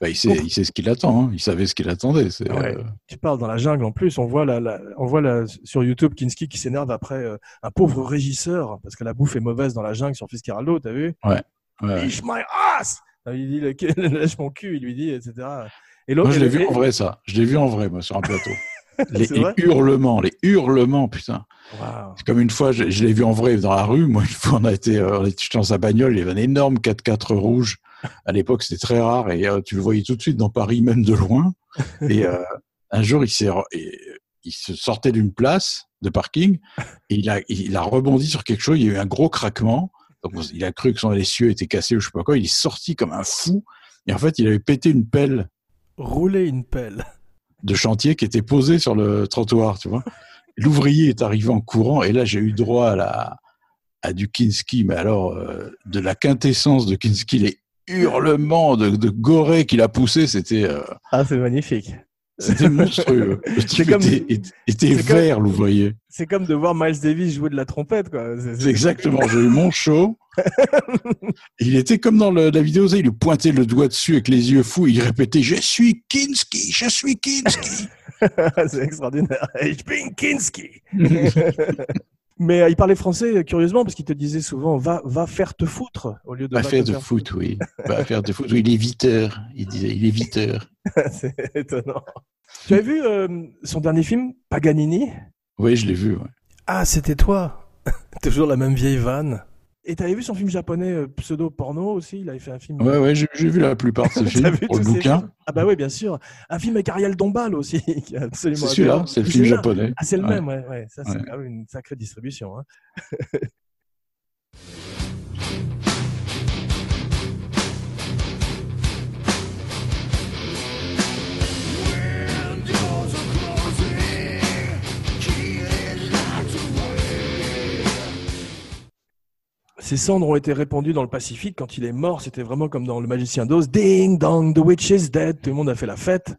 Bah, il, sait, il sait ce qu'il attend. hein. Il savait ce qu'il attendait. Ouais. euh, Tu parles dans la jungle en plus. On voit, la, la- on voit la- sur YouTube Kinski qui s'énerve après euh, un pauvre régisseur parce que la bouffe est mauvaise dans la jungle sur Fitzcarraldo. T'as vu? Ouais. Leash my ass Il dit le- lâche mon cul, il lui dit, etc. Et Moi, je l'ai vu en vrai, ça. Je l'ai vu en vrai, moi, sur un plateau. les, hurlements, les hurlements, putain. C'est comme une fois, je, je l'ai vu en vrai dans la rue. Moi, une fois, on a été, euh, on était dans sa bagnole. Il y avait un énorme 4x4 rouge. À l'époque, c'était très rare et euh, tu le voyais tout de suite dans Paris, même de loin. Et euh, un jour, il s'est, il se sortait d'une place de parking et il a, il a rebondi sur quelque chose. Il y a eu un gros craquement. Donc, il a cru que son essieu était cassé ou je sais pas quoi. Il est sorti comme un fou. Et en fait, il avait pété une pelle Rouler une pelle. De chantier qui était posé sur le trottoir, tu vois. L'ouvrier est arrivé en courant et là j'ai eu droit à la à du Kinski, mais alors euh, de la quintessence de Kinski, les hurlements de, de Gorée qu'il a poussé, c'était euh, Ah, c'est magnifique. C'était monstrueux. Type comme- était, c'est comme- vert, l'ouvrier. C'est comme de voir Miles Davis jouer de la trompette, quoi. C'est- C'est exactement. J'ai eu mon show. Il était comme dans le- la vidéo, il lui pointait le doigt dessus avec les yeux fous. Il répétait "Je suis Kinski, je suis Kinski." c'est extraordinaire. Ich bin Kinski. Mais euh, il parlait français euh, curieusement parce qu'il te disait souvent va, va faire te foutre au lieu de Va faire te de foot, oui. Va faire de. Oui, il est viteur. Il disait, il est viteur. c'est étonnant. Tu as vu euh, son dernier film, Paganini? Oui, je l'ai vu. ouais. Ah, c'était toi. Toujours la même vieille vanne. Et t'avais vu son film japonais euh, pseudo-porno aussi? Il avait fait un film. Ouais, ouais, j'ai vu la plupart de T'as films pour le bouquin. Ah bah oui, bien sûr. Un film avec Ariel Dombal aussi, C'est celui-là, c'est le film japonais. Ah, c'est le Ouais. même, ouais. ouais. Ça, c'est Ouais. quand même une sacrée distribution. hein. Ses cendres ont été répandues dans le Pacifique. Quand il est mort, c'était vraiment comme dans Le Magicien d'Oz. Ding dong, the witch is dead. Tout le monde a fait la fête.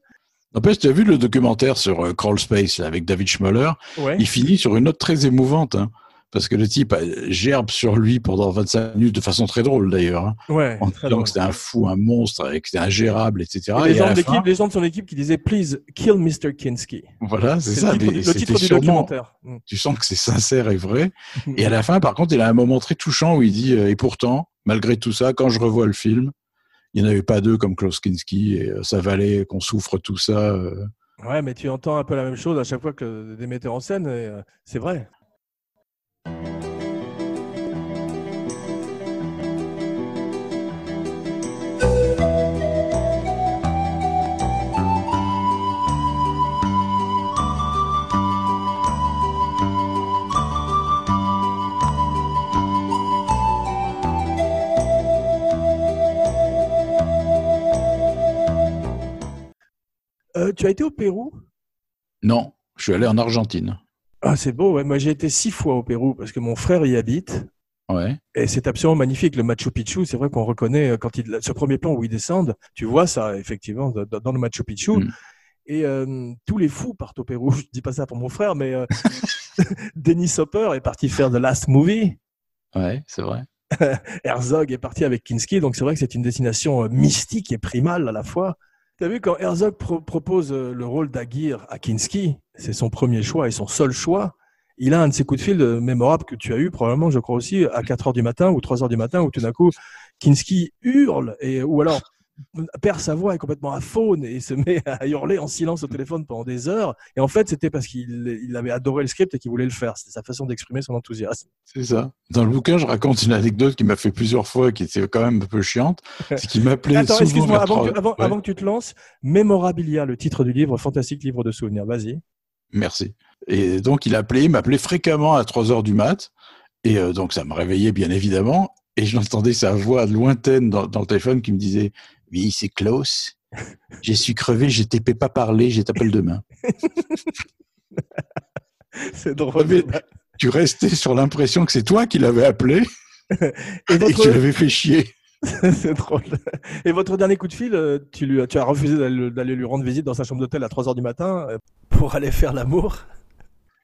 N'empêche, tu as vu le documentaire sur euh, Crawl Space là, avec David Schmoller? Ouais. Il finit sur une note très émouvante. hein, parce que le type euh, gerbe sur lui pendant 25 minutes de façon très drôle d'ailleurs. hein, Ouais. en disant drôle. que c'était un fou, un monstre, et que c'était ingérable, etc. Et les, Et gens de fin, les gens de son équipe qui disaient Please kill Mr. Kinski. voilà, c'est ça. le titre, le du sûrement- documentaire. Mm. Tu sens que c'est sincère et vrai. Et à la fin, par contre, il a un moment très touchant où il dit euh, Et pourtant, malgré tout ça, quand je revois le film, il n'y en avait pas deux comme Klaus Kinski et euh, ça valait qu'on souffre tout ça. Ouais, mais tu entends un peu la même chose à chaque fois que des metteurs en scène. et, c'est vrai. Euh, tu as été au Pérou? Non, je suis allé en Argentine. Ah, c'est beau. ouais. Moi, j'ai été six fois au Pérou parce que mon frère y habite. Ouais. Et c'est absolument magnifique. Le Machu Picchu, c'est vrai qu'on reconnaît euh, quand il, ce premier plan où ils descendent, tu vois ça effectivement dans, le Machu Picchu. Mm. Et euh, tous les fous partent au Pérou. Je dis pas ça pour mon frère, mais euh, Dennis Hopper est parti faire The Last Movie. Ouais, c'est vrai. Herzog est parti avec Kinski, donc c'est vrai que c'est une destination euh, mystique et primale à la fois. Tu as vu quand Herzog pro- propose euh, le rôle d'Aguirre à Kinski, c'est son premier choix et son seul choix. Il a un de ces coups de fil euh, mémorables que tu as eu probablement, je crois aussi, à 4 heures du matin ou 3 heures du matin, où tout d'un coup, Kinski hurle, et, ou alors perd sa voix, est complètement aphone et se met à hurler en silence au téléphone pendant des heures. Et en fait, c'était parce qu'il il avait adoré le script et qu'il voulait le faire. C'était sa façon d'exprimer son enthousiasme. C'est ça. Dans le bouquin, je raconte une anecdote qui m'a fait plusieurs fois, qui était quand même un peu chiante. C'est qu'il m'appelait Attends, excuse-moi, avant, avant, Ouais, avant que tu te lances, Memorabilia, le titre du livre, fantastique livre de souvenirs. Vas-y. Merci. Et donc, il appelait, il m'appelait fréquemment à 3 heures du mat. Et euh, donc, ça me réveillait, bien évidemment. Et j'entendais sa voix lointaine dans, dans le téléphone qui me disait Oui, c'est Klaus. J'ai su crever, je t'ai pas parler, je t'appelle demain. C'est drôle. Mais tu restais sur l'impression que c'est toi qui l'avais appelé Et et que tu l'avais fait chier. c'est drôle. Et votre dernier coup de fil, euh, tu, lui, as- tu as refusé d'aller lui rendre visite dans sa chambre d'hôtel à 3 heures du matin euh, pour aller faire l'amour?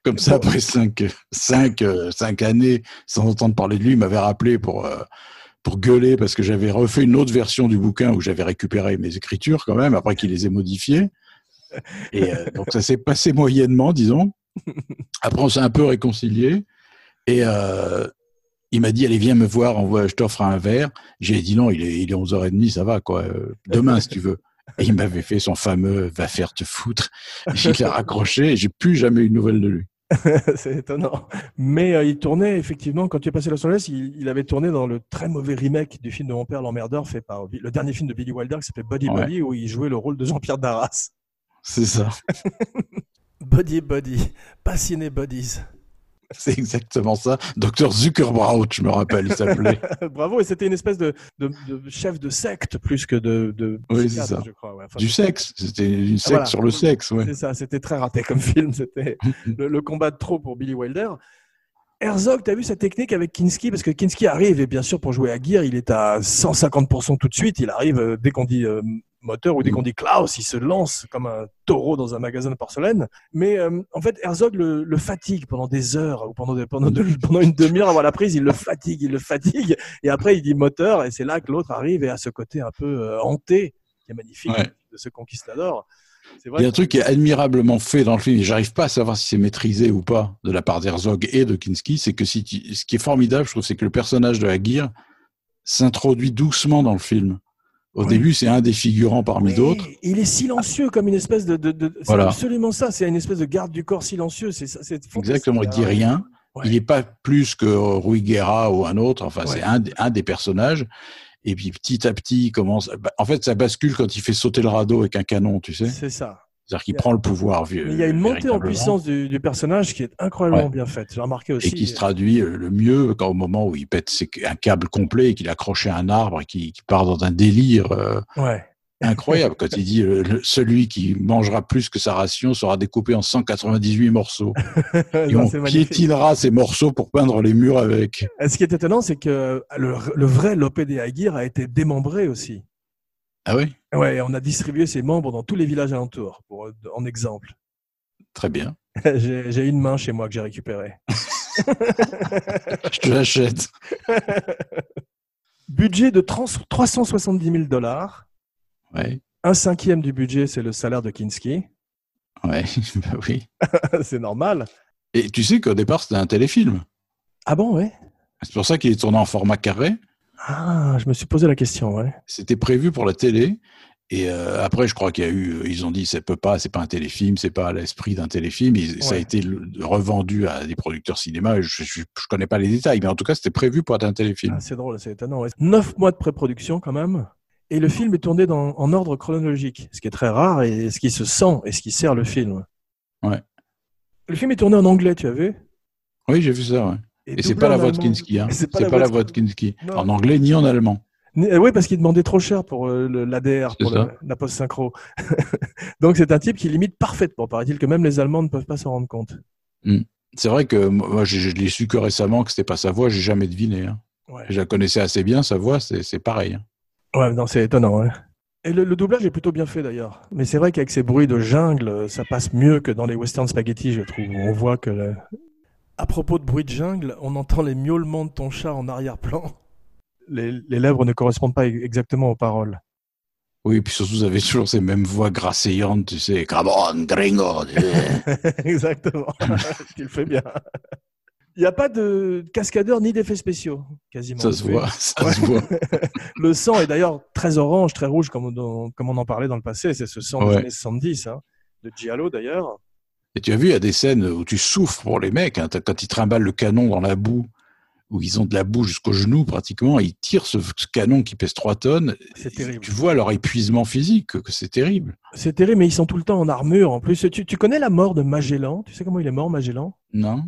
Comme ça, après cinq, cinq, euh, cinq années sans entendre parler de lui, il m'avait rappelé pour, pour gueuler parce que j'avais refait une autre version du bouquin où j'avais récupéré mes écritures quand même, après qu'il les ait modifiées. Et euh, donc ça s'est passé moyennement, disons. Après, on s'est un peu réconcilié. Et euh, il m'a dit, allez, viens me voir, on va, je t'offre un verre. J'ai dit non, il est, il est 11h30, ça va, quoi. Euh, Demain, si tu veux. Et il m'avait fait son fameux va faire te foutre. A raccroché et j'ai plus jamais eu de nouvelles de lui. c'est étonnant. Mais euh, il tournait effectivement, quand tu es passé à Los Angeles, il, il avait tourné dans le très mauvais remake du film de Mon père l'emmerdeur fait par le dernier film de Billy Wilder qui s'appelait Buddy Ouais. Buddy où il jouait le rôle de Jean-Pierre Darras. C'est ça. Buddy Buddy, passionné Buddies. C'est exactement ça. Docteur Zuckerbraut, je me rappelle, il s'appelait. Bravo, et c'était une espèce de, de, de chef de secte plus que de, de Oui, c'est ça. je crois. ouais. Enfin, Du sexe. C'était une secte voilà. sur le sexe, ouais. C'est ça, c'était très raté comme film. C'était le, le combat de trop pour Billy Wilder. Herzog, tu as vu sa technique avec Kinski? Parce que Kinski arrive, et bien sûr, pour jouer à Gear, il est à 150% tout de suite. Il arrive euh, dès qu'on dit euh, moteur ou dès qu'on dit Klaus, il se lance comme un taureau dans un magasin de porcelaine. Mais euh, en fait, Herzog le, le fatigue pendant des heures ou pendant, des- pendant, de- pendant une demi-heure avant la prise. Il le fatigue, il le fatigue. Et après, il dit moteur, et c'est là que l'autre arrive et a ce côté un peu euh, hanté, qui est magnifique, Ouais. de ce conquistador. Il y a un truc qui est admirablement fait dans le film, et j'arrive pas à savoir si c'est maîtrisé ou pas de la part d'Herzog et de Kinski, c'est que si tu- ce qui est formidable, je trouve, c'est que le personnage de Aguirre s'introduit doucement dans le film. Au Oui. début, c'est un des figurants parmi d'autres. Il est silencieux comme une espèce de. de, de- c'est Voilà. absolument ça. C'est une espèce de garde du corps silencieux. C'est. Exactement, il dit rien. Ouais. Il n'est pas plus que Rui Guerra ou un autre. Enfin, Ouais. c'est un, des- un des personnages. Et puis petit à petit, il commence. bah, En fait, ça bascule quand il fait sauter le radeau avec un canon, tu sais. C'est ça. C'est-à-dire qu'il Il y a- prend le pouvoir. vieux- il y a une montée en puissance du, du personnage qui est incroyablement Ouais. bien faite. J'ai remarqué aussi. Et qui se traduit euh, le mieux quand, au moment où il pète un câble complet et qu'il accroché à un arbre et qu'il part dans un délire euh, Ouais. incroyable. quand il dit euh, celui qui mangera plus que sa ration sera découpé en 198 morceaux. Et Non, on piétinera ces morceaux pour peindre les murs avec. Et Ce qui est étonnant, c'est que le, le vrai Lope de Aguirre a été démembré aussi. Ah oui? Ouais, on a distribué ses membres dans tous les villages alentours, pour, en exemple. Très bien. J'ai une main chez moi que j'ai récupérée. Je te l'achète. Budget de 30 370 000 dollars. Ouais. Un cinquième du budget, c'est le salaire de Kinski. Ouais, bah oui. c'est normal. Et tu sais qu'au départ, c'était un téléfilm. Ah bon, ouais C'est pour ça qu'il est tourné en format carré. Ah, je me suis posé la question, ouais. C'était prévu pour la télé. Et euh, après, je crois qu'il y a eu, ils ont dit, ça peut pas, c'est pas un téléfilm, c'est pas l'esprit d'un téléfilm. Et Ça a été revendu à des producteurs cinéma. Je, je, je connais pas les détails, mais en tout cas, c'était prévu pour être un téléfilm. Ah, c'est drôle, c'est étonnant. ouais. Neuf mois de pré-production quand même. Et le film est tourné dans- en ordre chronologique, ce qui est très rare et ce qui se sent et ce qui sert le film. Ouais. Le film est tourné en anglais, tu as vu? Oui, j'ai vu ça. Ouais. Et c'est pas la en voix de allemand. Kinski. Hein. C'est pas, la voix de Kinski. Non. En anglais ni en allemand. Euh, Oui, parce qu'il demandait trop cher pour euh, l'ADR, pour le- la post-synchro. Donc c'est un type qui limite parfaitement. Paraît-il que même les Allemands ne peuvent pas s'en rendre compte. C'est vrai que moi, je, je l'ai su que récemment que c'était pas sa voix, j'ai jamais deviné. Hein. Ouais, Je la connaissais assez bien, sa voix, c'est pareil. hein. ouais non, c'est étonnant. ouais. Et le, le doublage est plutôt bien fait d'ailleurs. Mais c'est vrai qu'avec ces bruits de jungle, ça passe mieux que dans les western spaghetti, je trouve. On voit que. À propos de bruit de jungle, on entend les miaulements de ton chat en arrière-plan. Les, les lèvres ne correspondent pas e- exactement aux paroles. Oui, puis surtout, vous avez toujours ces mêmes voix grasseillantes, tu sais, come on, gringo. Exactement. tu le fais bien. Il n'y a pas de cascadeur ni d'effets spéciaux, quasiment. ça se voit, ça Ouais. se voit. Le sang est d'ailleurs très orange, très rouge, comme, on- comme on en parlait dans le passé. C'est ce sang des Ouais. années 70, hein, de Giallo d'ailleurs. Et tu as vu, il y a des scènes où tu souffres pour les mecs, hein, quand ils trimballent le canon dans la boue, où ils ont de la boue jusqu'au genou pratiquement, et ils tirent ce, ce canon qui pèse 3 tonnes. C'est terrible. Tu vois leur épuisement physique, que, que c'est terrible. C'est terrible, mais ils sont tout le temps en armure. En plus, tu, tu connais la mort de Magellan? Tu sais comment il est mort, Magellan? Non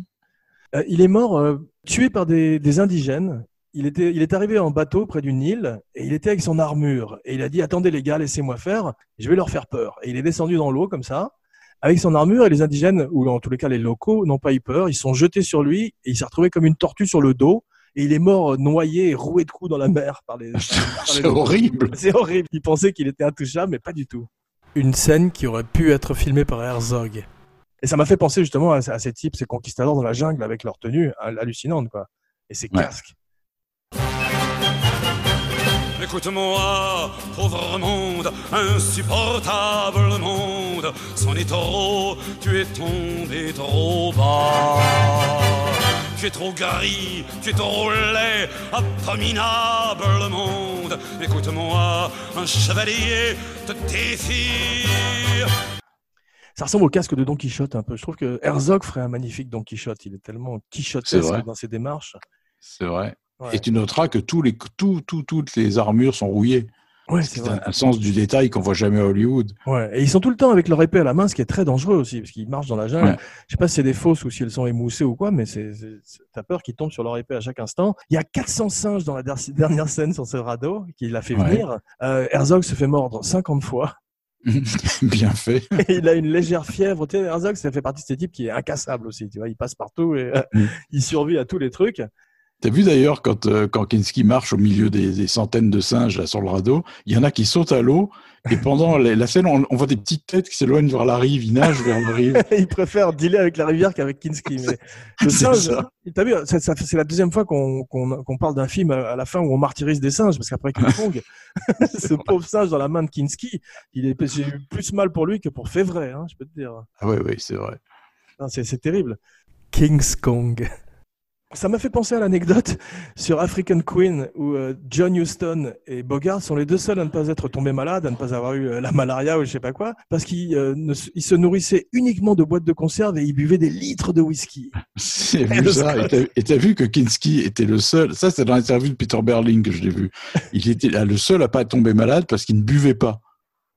Euh, Il est mort euh, tué par des, des indigènes. Il, était, il est arrivé en bateau près d'une île et il était avec son armure. Et il a dit Attendez, les gars, laissez-moi faire, je vais leur faire peur. Et il est descendu dans l'eau comme ça, avec son armure. Et les indigènes, ou en tous les cas les locaux, n'ont pas eu peur. Ils sont jetés sur lui et il s'est retrouvé comme une tortue sur le dos. Et il est mort euh, noyé et roué de coups dans la mer par les. C'est horrible. C'est horrible. Il pensait qu'il était intouchable, mais pas du tout. Une scène qui aurait pu être filmée par Herzog. Et ça m'a fait penser justement à, à ces types, ces conquistadors dans la jungle avec leur tenue hal- hallucinante, quoi. Et ces Ouais. casques. Écoute-moi, pauvre monde, insupportable monde, c'en est trop, tu es tombé trop bas. Tu es trop gris, tu es trop laid, abominable monde. Écoute-moi, un chevalier te défie. Ça ressemble au casque de Don Quichotte un peu. Je trouve que Herzog ferait un magnifique Don Quichotte. Il est tellement vrai. dans ses démarches. C'est vrai. Ouais, Et tu noteras que tous les, tout, tout, toutes les armures sont rouillées. Ouais, c'est un, un sens du détail qu'on voit jamais à Hollywood. Ouais. Et ils sont tout le temps avec leur épée à la main, ce qui est très dangereux aussi, parce qu'ils marchent dans la jungle. Ouais. Je sais pas si c'est des fausses ou si elles sont émoussées ou quoi, mais c'est, t'as peur qu'ils tombent sur leur épée à chaque instant. Il y a 400 singes dans la der- dernière scène sur ce radeau qui l'a fait venir. Euh, Herzog se fait mordre 50 fois. Bien fait. Et il a une légère fièvre. Tu sais, Herzog, ça fait partie de ces types qui est incassable aussi. Tu vois, il passe partout et euh, Mm. il survit à tous les trucs. T'as vu d'ailleurs quand, euh, quand Kinski marche au milieu des, des centaines de singes là, sur le radeau, il y en a qui sautent à l'eau et pendant la, la scène, on, on voit des petites têtes qui s'éloignent vers la rive, ils nagent vers la rive. il préfère dealer avec la rivière qu'avec Kinski. Mais le singe, t'as vu, c'est la deuxième fois qu'on qu'on- qu'on parle d'un film à la fin où on martyrise des singes, parce qu'après King Kong, ce pauvre singe dans la main de Kinski, j'ai eu plus mal pour lui que pour Févray, hein, je peux te dire. Ah oui, oui, c'est vrai. Non, C'est c'est terrible. King's Kong. Ça m'a fait penser à l'anecdote sur African Queen où euh, John Huston et Bogart sont les deux seuls à ne pas être tombés malades, à ne pas avoir eu euh, la malaria ou je sais pas quoi, parce qu'ils euh, se- nourrissaient uniquement de boîtes de conserve et ils buvaient des litres de whisky. C'est Et vu ça. Et t'as- vu que Kinski était le seul. Ça, c'est dans l'interview de Peter Berling que je l'ai vu. Il était là, le seul à pas tomber malade parce qu'il ne buvait pas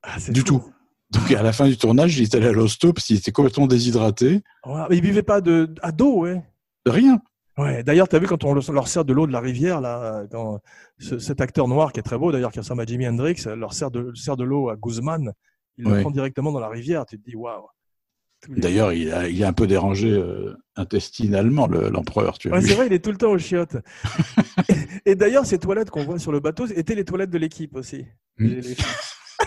Ah, du fou. tout. Donc à la fin du tournage, il est allé à l'hosto parce qu'il était complètement déshydraté. Ouais, mais ils buvaient pas de à d'eau, ouais. Rien. Ouais, d'ailleurs, tu as vu quand on leur sert de l'eau de la rivière, là, quand ce- cet acteur noir qui est très beau, d'ailleurs, qui ressemble à Jimi Hendrix, leur sert de, sert de l'eau à Guzman, il le prend directement dans la rivière, tu te dis, waouh. D'ailleurs, il a, il a un peu dérangé euh, intestinalement le- l'empereur. tu as Ouais, c'est vrai, il est tout le temps aux chiottes. et et d'ailleurs, ces toilettes qu'on voit sur le bateau étaient les toilettes de l'équipe aussi. Mm. Les-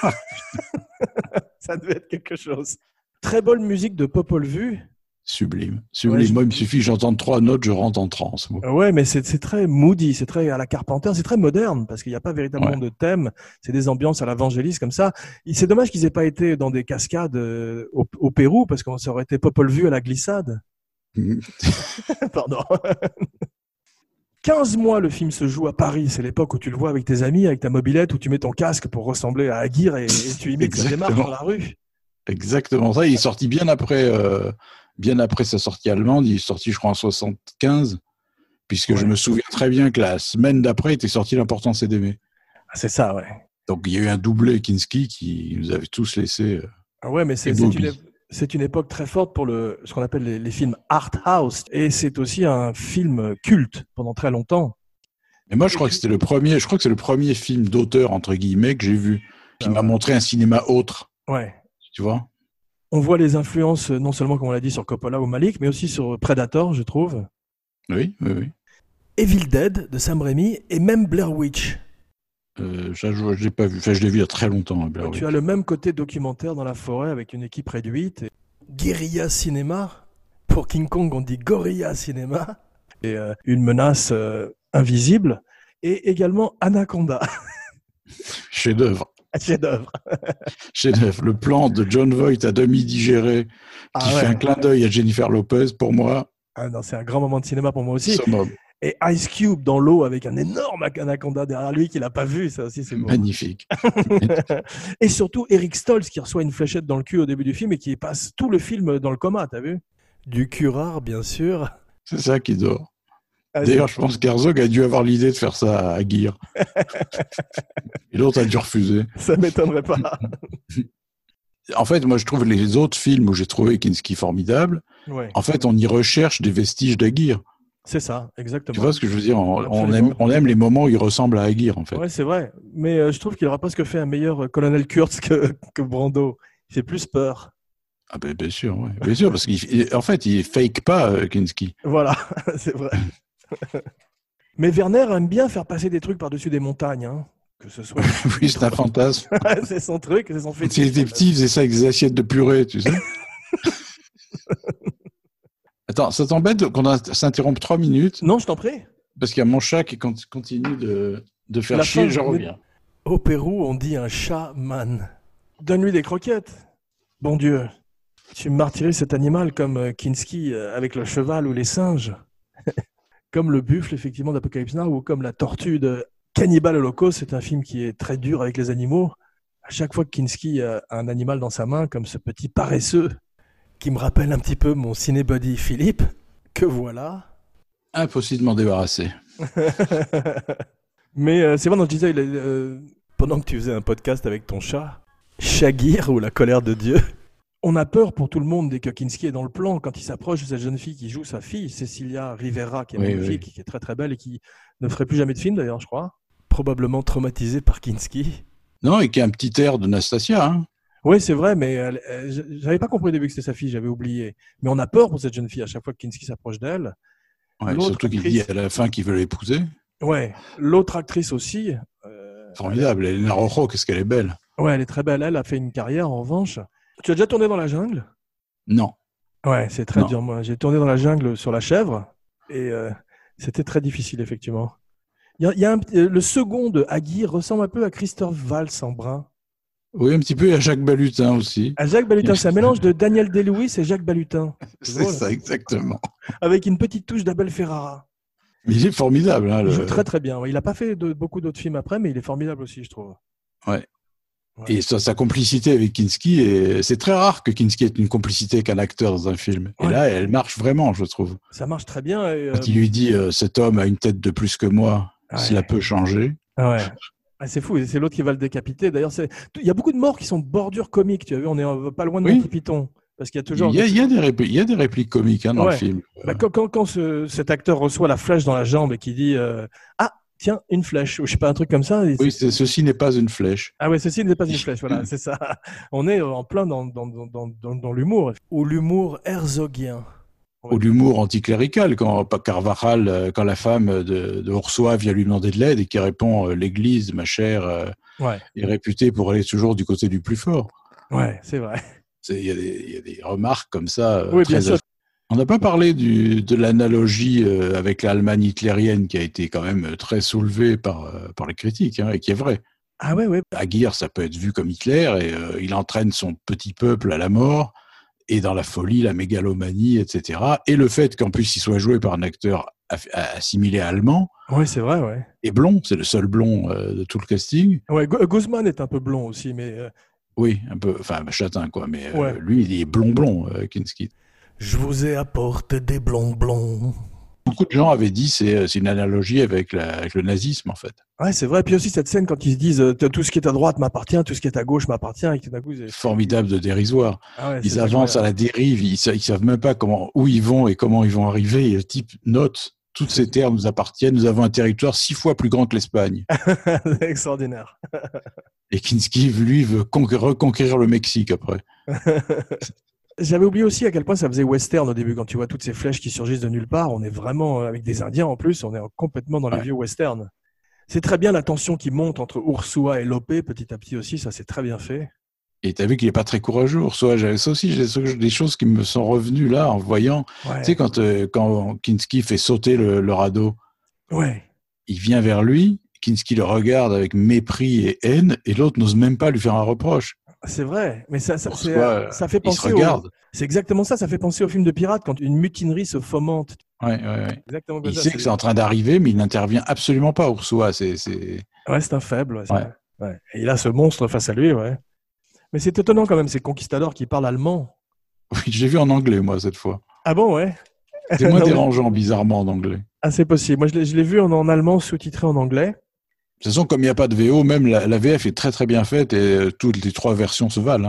Ça devait être quelque chose. Très bonne musique de Popol Vuh. Sublime. Sublime. Ouais, je- Moi, il me suffit que j'entende trois notes, je rentre en transe. Euh, Ouais, mais c'est c'est très moody, c'est très à la Carpenter, c'est très moderne parce qu'il n'y a pas véritablement Ouais. de thème. C'est des ambiances à l'Evangéliste comme ça. C'est dommage qu'ils aient pas été dans des cascades euh, au, au Pérou parce qu'on aurait été Popol Vuh à la glissade. Pardon. 15 mois, le film se joue à Paris. C'est l'époque où tu le vois avec tes amis, avec ta mobilette, où tu mets ton casque pour ressembler à Aguirre et, et tu imites sa démarche Exactement. dans la rue. Exactement ça. Il est sorti bien après, euh, bien après sa sortie allemande. Il est sorti, je crois, en 75, puisque je me souviens très bien que la semaine d'après était sorti l'important c'est d'aimer. Ah, c'est ça, ouais. Donc il y a eu un doublé Kinski qui nous avait tous laissé. euh, Ah ouais, mais c'est une, c'est une époque très forte pour le, ce qu'on appelle les, les films art house. Et c'est aussi un film culte pendant très longtemps. Mais moi, je crois que c'était le premier, je crois que c'est le premier film d'auteur, entre guillemets, que j'ai vu, qui Ah m'a montré un cinéma autre, Ouais. tu vois? On voit les influences, non seulement, comme on l'a dit, sur Coppola ou Malik, mais aussi sur Predator, je trouve. Oui, oui, oui. Evil Dead de Sam Raimi et même Blair Witch. Euh, ça, je l'ai pas vu. Enfin, je l'ai vu il y a très longtemps. hein, Blair Tu Witch. as le même côté documentaire dans la forêt avec une équipe réduite. et Guérilla cinéma. Pour King Kong, on dit gorilla cinéma. Et euh, une menace euh, invisible. Et également Anaconda, Chef-d'œuvre. chef-d'œuvre. Chef-d'œuvre. Le plan de John Voight à demi digéré, Ah qui ouais. fait un clin d'œil à Jennifer Lopez, pour moi, Ah non, c'est un grand moment de cinéma pour moi aussi. summum. Et Ice Cube dans l'eau avec un énorme anaconda derrière lui qu'il n'a pas vu, ça aussi c'est magnifique. et surtout Eric Stoltz qui reçoit une fléchette dans le cul au début du film et qui passe tout le film dans le coma, t'as vu? Du curare, bien sûr. C'est ça qui dort. Ah, D'ailleurs, je pense qu'Herzog a dû avoir l'idée de faire ça à Gear. Et l'autre a dû refuser. ça m'étonnerait pas. En fait, moi, je trouve les autres films où j'ai trouvé Kinski formidable, ouais, en fait, on y recherche des vestiges d'Aguirre. c'est ça, exactement. Tu vois ce que je veux dire? On, aime, on aime les moments où il ressemble à Aguirre, en fait. Ouais, c'est vrai. Mais euh, je trouve qu'il aura presque fait un meilleur euh, colonel Kurtz que, que Brando. Il fait plus peur. Ah ben, bien sûr, ouais. bien sûr, parce qu'en fait, il fake pas euh, Kinski. Voilà, c'est vrai. Mais Werner aime bien faire passer des trucs par-dessus des montagnes. hein. Que ce soit. oui, c'est un fantasme. c'est son truc, c'est son Quand il fétiche. était petit, il faisait ça avec des assiettes de purée, tu sais. Attends, ça t'embête qu'on s'interrompe trois minutes Non, je t'en prie. parce qu'il y a mon chat qui con- continue de, de faire La chier, fin, je reviens. Au Pérou, on dit un chaman. Donne-lui des croquettes. Bon Dieu, tu martyrises cet animal comme euh, Kinski euh, avec le cheval ou les singes. Comme le buffle, effectivement, d'Apocalypse Now ou comme la tortue de Cannibal Holocaust. C'est un film qui est très dur avec les animaux. À chaque fois que Kinski a un animal dans sa main, comme ce petit paresseux, qui me rappelle un petit peu mon cinébody Philippe, que voilà. Impossible de m'en débarrasser. Mais euh, c'est vrai, je disais, euh, pendant que tu faisais un podcast avec ton chat, Shagir ou la colère de Dieu, on a peur pour tout le monde dès que Kinski est dans le plan, quand il s'approche de cette jeune fille qui joue sa fille, Cecilia Rivera, qui est Oui, magnifique, oui. qui est très très belle et qui ne ferait plus jamais de film d'ailleurs, je crois. Probablement traumatisée par Kinski. Non, et qui a un petit air de Nastasia. Hein. Oui, c'est vrai, mais elle- elle- j'avais pas compris au début que c'était sa fille, j'avais oublié. Mais on a peur pour cette jeune fille à chaque fois que Kinski s'approche d'elle. Ouais, surtout qu'il dit à la fin qu'il veut l'épouser. Ouais, l'autre actrice aussi. euh, Formidable. Elena Rojo, qu'est-ce qu'elle est belle. Ouais, elle est très belle. Elle a fait une carrière en revanche. Tu as déjà tourné dans la jungle? Non. Ouais, c'est très Non. dur. Moi, j'ai tourné dans la jungle sur la chèvre et euh, c'était très difficile, effectivement. Il y a, il y a un p- euh, le second de Agui ressemble un peu à Christophe Valls en brun. Oui, un petit peu, et à Jacques Balutin aussi. À Jacques Balutin, c'est un mélange de Daniel Day-Lewis et Jacques Balutin, C'est ça, exactement. avec une petite touche d'Abel Ferrara. Mais il est formidable. Hein, Il joue très très bien. Ouais, Il n'a pas fait de- beaucoup d'autres films après, mais il est formidable aussi, je trouve. Et sa, sa complicité avec Kinski, et c'est très rare que Kinski ait une complicité avec un acteur dans un film. Et là, elle marche vraiment, je trouve. Ça marche très bien. euh, Quand il lui dit euh, cet homme a une tête de plus que moi, Ouais. cela peut changer. Ouais. Ah, c'est fou, c'est l'autre qui va le décapiter. D'ailleurs, il y a beaucoup de morts qui sont de bordure comique. Tu as vu, on est euh, pas loin de Oui. Monty Python. Parce qu'il y a toujours. Il y, a, il, y a des répliques, il y a des répliques comiques hein, dans Ouais. le film. Bah, quand quand, quand ce- cet acteur reçoit la flèche dans la jambe et qui dit euh, Ah, tiens, une flèche, ou je sais pas, un truc comme ça. Oui, ceci n'est pas une flèche. Ah ouais, ceci n'est pas une flèche, voilà, c'est ça. On est en plein dans, dans, dans, dans, dans- l'humour. Ou l'humour herzogien. Ou l'humour anticlérical, quand Carvajal, euh, quand la femme de, de vient lui demander de l'aide et qui répond euh, L'Église, ma chère, euh, Ouais, est réputée pour aller toujours du côté du plus fort. ouais, c'est vrai. Il y, a des- il y a des remarques comme ça. Oui, très bien sûr. On n'a pas parlé du, de l'analogie euh, avec l'Allemagne hitlérienne qui a été quand même euh, très soulevée par, euh, par les critiques hein, et qui est vraie. Ah ouais, ouais. Aguirre, ça peut être vu comme Hitler et euh, il entraîne son petit peuple à la mort et dans la folie, la mégalomanie, etc. Et le fait qu'en plus il soit joué par un acteur assimilé allemand Ouais, c'est vrai, ouais. et blond, c'est le seul blond euh, de tout le casting. Ouais, Gu- Guzman est un peu blond aussi, mais euh, Oui, un peu, enfin châtain quoi, mais Ouais. lui il est blond blond, euh, Kinski. Je vous ai apporté des blonds blonds. Beaucoup de gens avaient dit c'est euh, c'est une analogie avec, la- avec le nazisme en fait. Ouais, c'est vrai. Puis aussi cette scène quand ils se disent euh, tout ce qui est à droite m'appartient, tout ce qui est à gauche m'appartient, et que tout d'un coup, ils- Formidable de dérisoire. Ah ouais, Ils avancent à la dérive, ils, ils savent même pas comment où ils vont et comment ils vont arriver. Et le type note Toutes ces terres nous appartiennent. Nous avons un territoire six fois plus grand que l'Espagne. Extraordinaire. Et Kinski, lui, veut conquérir- reconquérir le Mexique après. J'avais oublié aussi à quel point ça faisait western au début, quand tu vois toutes ces flèches qui surgissent de nulle part. On est vraiment euh, avec des Indiens en plus, on est complètement dans les Ouais. vieux westerns. C'est très bien la tension qui monte entre Ursua et Lopé petit à petit aussi, ça c'est très bien fait. Et t'as vu qu'il est pas très courageux, Ursula. J'avais ça aussi, j'ai des choses qui me sont revenues là en voyant. Ouais. Tu sais, quand, euh, quand Kinski fait sauter le, le radeau, ouais. il vient vers lui, Kinski le regarde avec mépris et haine, et l'autre n'ose même pas lui faire un reproche. C'est vrai, mais ça, ça, euh, ça fait se penser. C'est exactement ça, ça fait penser au film de pirates quand une mutinerie se fomente. Ouais, ouais, ouais. Exactement Il ça, sait que c'est en train d'arriver, mais il n'intervient absolument pas, Ursula. C'est, c'est... Ouais, c'est un faible. ouais. Et il a ce monstre face à lui, ouais. Mais c'est étonnant quand même, ces conquistadors qui parlent allemand. Oui, je l'ai vu en anglais, moi, cette fois. Ah bon, ouais? C'est moins Non, dérangeant, bizarrement, en anglais. Ah, c'est possible. Moi, je l'ai- je l'ai vu en, en allemand sous-titré en anglais. De toute façon, comme il n'y a pas de VO, même la, la VF est très très bien faite et euh, toutes les trois versions se valent,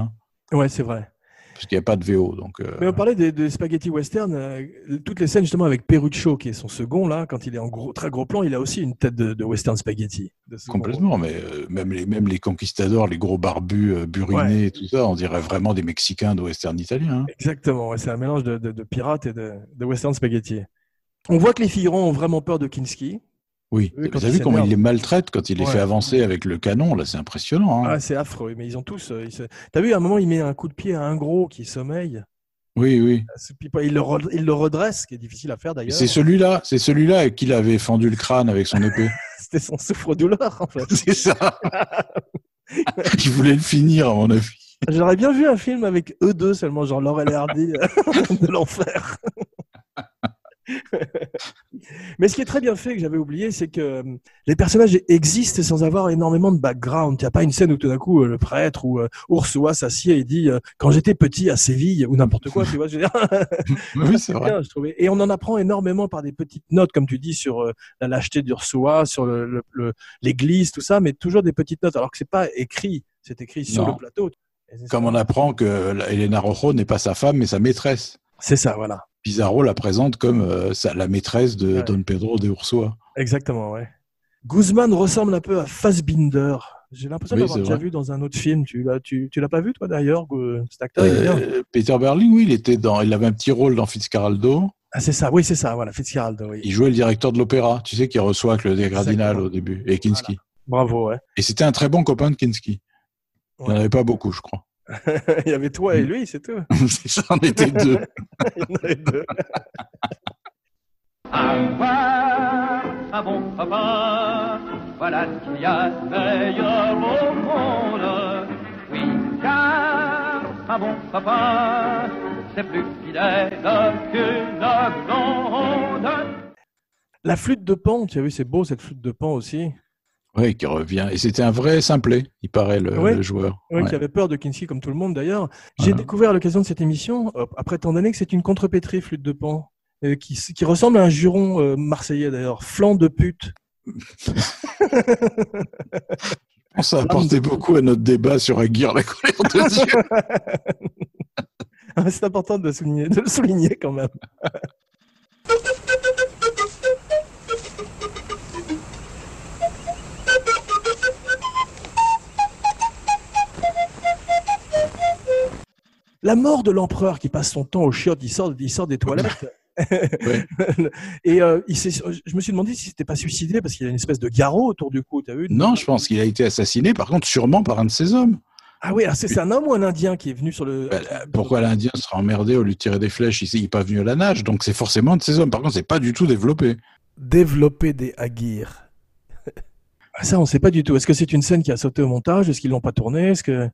hein, Ouais, c'est vrai. parce qu'il n'y a pas de VO. Donc, euh, Mais on parlait des, des spaghetti western. euh, toutes les scènes justement avec Peruccio, qui est son second là, quand il est en gros, très gros plan, il a aussi une tête de, de western spaghetti. de complètement, mais euh, même, les, même les conquistadors, les gros barbus, burinés et tout ça, on dirait vraiment des Mexicains de western italien. hein. Exactement. ouais, c'est un mélange de pirates et de, de western spaghetti. On voit que les figurants ont vraiment peur de Kinski. Oui, Oui, quand vous avez vu comment il les maltraite quand il les Ouais. fait avancer avec le canon, là, c'est impressionnant. hein. Ah, c'est affreux. Mais ils ont tous. euh, ils se- T'as vu à un moment, il met un coup de pied à un gros qui sommeille. Oui, oui. Puis, Il le, re- il le redresse, ce qui est difficile à faire d'ailleurs. C'est celui-là, c'est celui-là à qui il avait fendu le crâne avec son épée. C'était son souffre-douleur en fait. c'est ça. il voulait le finir, à mon avis. J'aurais bien vu un film avec eux deux seulement, genre Laurel et Hardy de l'enfer. Mais ce qui est très bien fait, que j'avais oublié, c'est que euh, les personnages existent sans avoir énormément de background. Il n'y a pas une scène où tout d'un coup euh, le prêtre ou euh, Ursula s'assied et dit euh, quand j'étais petit à Séville ou n'importe quoi. tu vois, je veux dire, Oui, c'est vrai. bien, je trouvais. Et on en apprend énormément par des petites notes, comme tu dis, sur euh, la lâcheté d'Ursula, sur l'église, tout ça, mais toujours des petites notes, alors que c'est pas écrit, c'est écrit sur Non. le plateau. Comme on apprend que Elena Rojo n'est pas sa femme, mais sa maîtresse. C'est ça, voilà. Pizarro la présente comme euh, sa- la maîtresse de Ouais. Don Pedro de Ursua. Exactement, ouais. Guzman ressemble un peu à Fassbinder. J'ai l'impression Oui, d'avoir déjà vrai. vu dans un autre film. Tu l'as, tu, tu l'as pas vu toi d'ailleurs, cet acteur il est bien. Euh, Peter Berling, oui, il était dans, il avait un petit rôle dans Fitzcarraldo. Ah c'est ça, oui c'est ça, voilà, Fitzgerald, oui. Il jouait le directeur de l'opéra. Tu sais, qui reçoit avec le Exactement. au début et Kinski. Bravo, ouais. Et c'était un très bon copain de Kinski. Il n'y en avait pas beaucoup, je crois. il y avait toi et lui, c'est tout. J'en étais deux. Il y en avait deux. Avoir un bon papa, voilà ce qu'il y a de meilleur au monde. Oui, car un bon papa, c'est plus fidèle qu'une blonde. La flûte de Pan, tu as vu, c'est beau cette flûte de Pan aussi. Oui, qui revient. Et c'était un vrai simplet, il paraît, le, Ouais. le joueur. Oui, Ouais. qui avait peur de Kinski comme tout le monde d'ailleurs. J'ai Voilà. découvert à l'occasion de cette émission, après tant d'années, que c'est une contrepétrie flûte de Pan. euh, qui, qui ressemble à un juron euh, marseillais d'ailleurs, flanc de pute. Ça a apporté beaucoup à notre débat sur Aguirre, la colère de Dieu. Ah, C'est important de, souligner, de le souligner quand même. La mort de l'empereur qui passe son temps au chiottes, il sort, il sort des toilettes. Et euh, il je me suis demandé s'il s'était pas suicidé parce qu'il a une espèce de garrot autour du cou, t'as vu? Non, je pense qu'il a été assassiné, par contre, sûrement par un de ses hommes. Ah oui, alors c'est un homme ou un Indien qui est venu sur le. Bah, Pourquoi l'Indien sera emmerdé au lieu de tirer des flèches? Ici Il n'est pas venu à la nage, donc c'est forcément un de ses hommes. Par contre, c'est pas du tout développé. Développer des aguirres. Ah, Ça, on sait pas du tout. Est-ce que c'est une scène qui a sauté au montage? Est-ce qu'ils l'ont pas tournée Est-ce que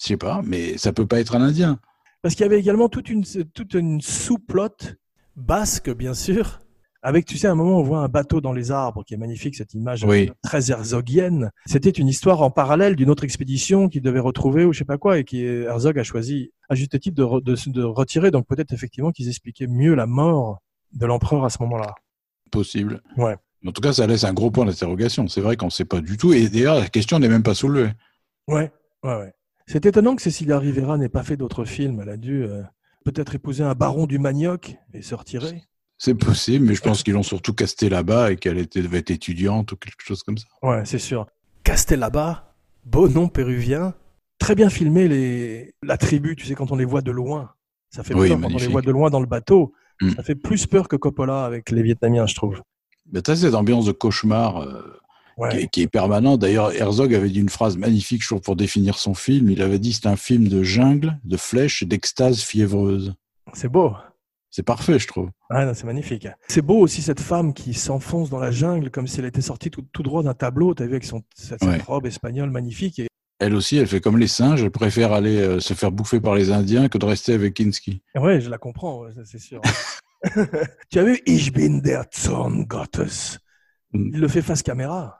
Je sais pas, mais ça peut pas être un Indien. Parce qu'il y avait également toute une toute une sous-plotte basque, bien sûr. Avec, tu sais, à un moment, on voit un bateau dans les arbres, qui est magnifique, cette image Oui. très herzogienne. C'était une histoire en parallèle d'une autre expédition qu'il devait retrouver ou je sais pas quoi, et qui Herzog a choisi, à juste titre, de, de, de retirer. Donc peut-être effectivement qu'ils expliquaient mieux la mort de l'empereur à ce moment-là. Possible. Ouais. En tout cas, ça laisse un gros point d'interrogation. C'est vrai qu'on ne sait pas du tout. Et d'ailleurs, la question n'est même pas soulevée. Ouais, ouais, ouais. C'est étonnant que Cecilia Rivera n'ait pas fait d'autres films. Elle a dû euh, peut-être épouser un baron du manioc et se retirer. C'est possible, mais je pense qu'ils l'ont surtout casté là-bas et qu'elle était, devait être étudiante ou quelque chose comme ça. Ouais, c'est sûr. Castelaba, beau nom péruvien. Très bien filmé les... la tribu, tu sais, quand on les voit de loin. Ça fait Oui, peur quand on les voit de loin dans le bateau. Mm. Ça fait plus peur que Coppola avec les Vietnamiens, je trouve. Mais t'as cette ambiance de cauchemar euh, Ouais. qui, est, qui est permanente. D'ailleurs, Herzog avait dit une phrase magnifique, je trouve, pour définir son film. Il avait dit c'est un film de jungle, de flèches et d'extase fiévreuse. C'est beau. C'est parfait, je trouve. Non, c'est magnifique. C'est beau aussi cette femme qui s'enfonce dans la jungle comme si elle était sortie tout, tout droit d'un tableau. T'as vu avec son, cette, Ouais. robe espagnole magnifique. Et Elle aussi, elle fait comme les singes, elle préfère aller euh, se faire bouffer par les Indiens que de rester avec Kinski. ouais, je la comprends, ouais, c'est sûr. tu as vu Ich bin der Zorn Gottes Mm. Il le fait face caméra.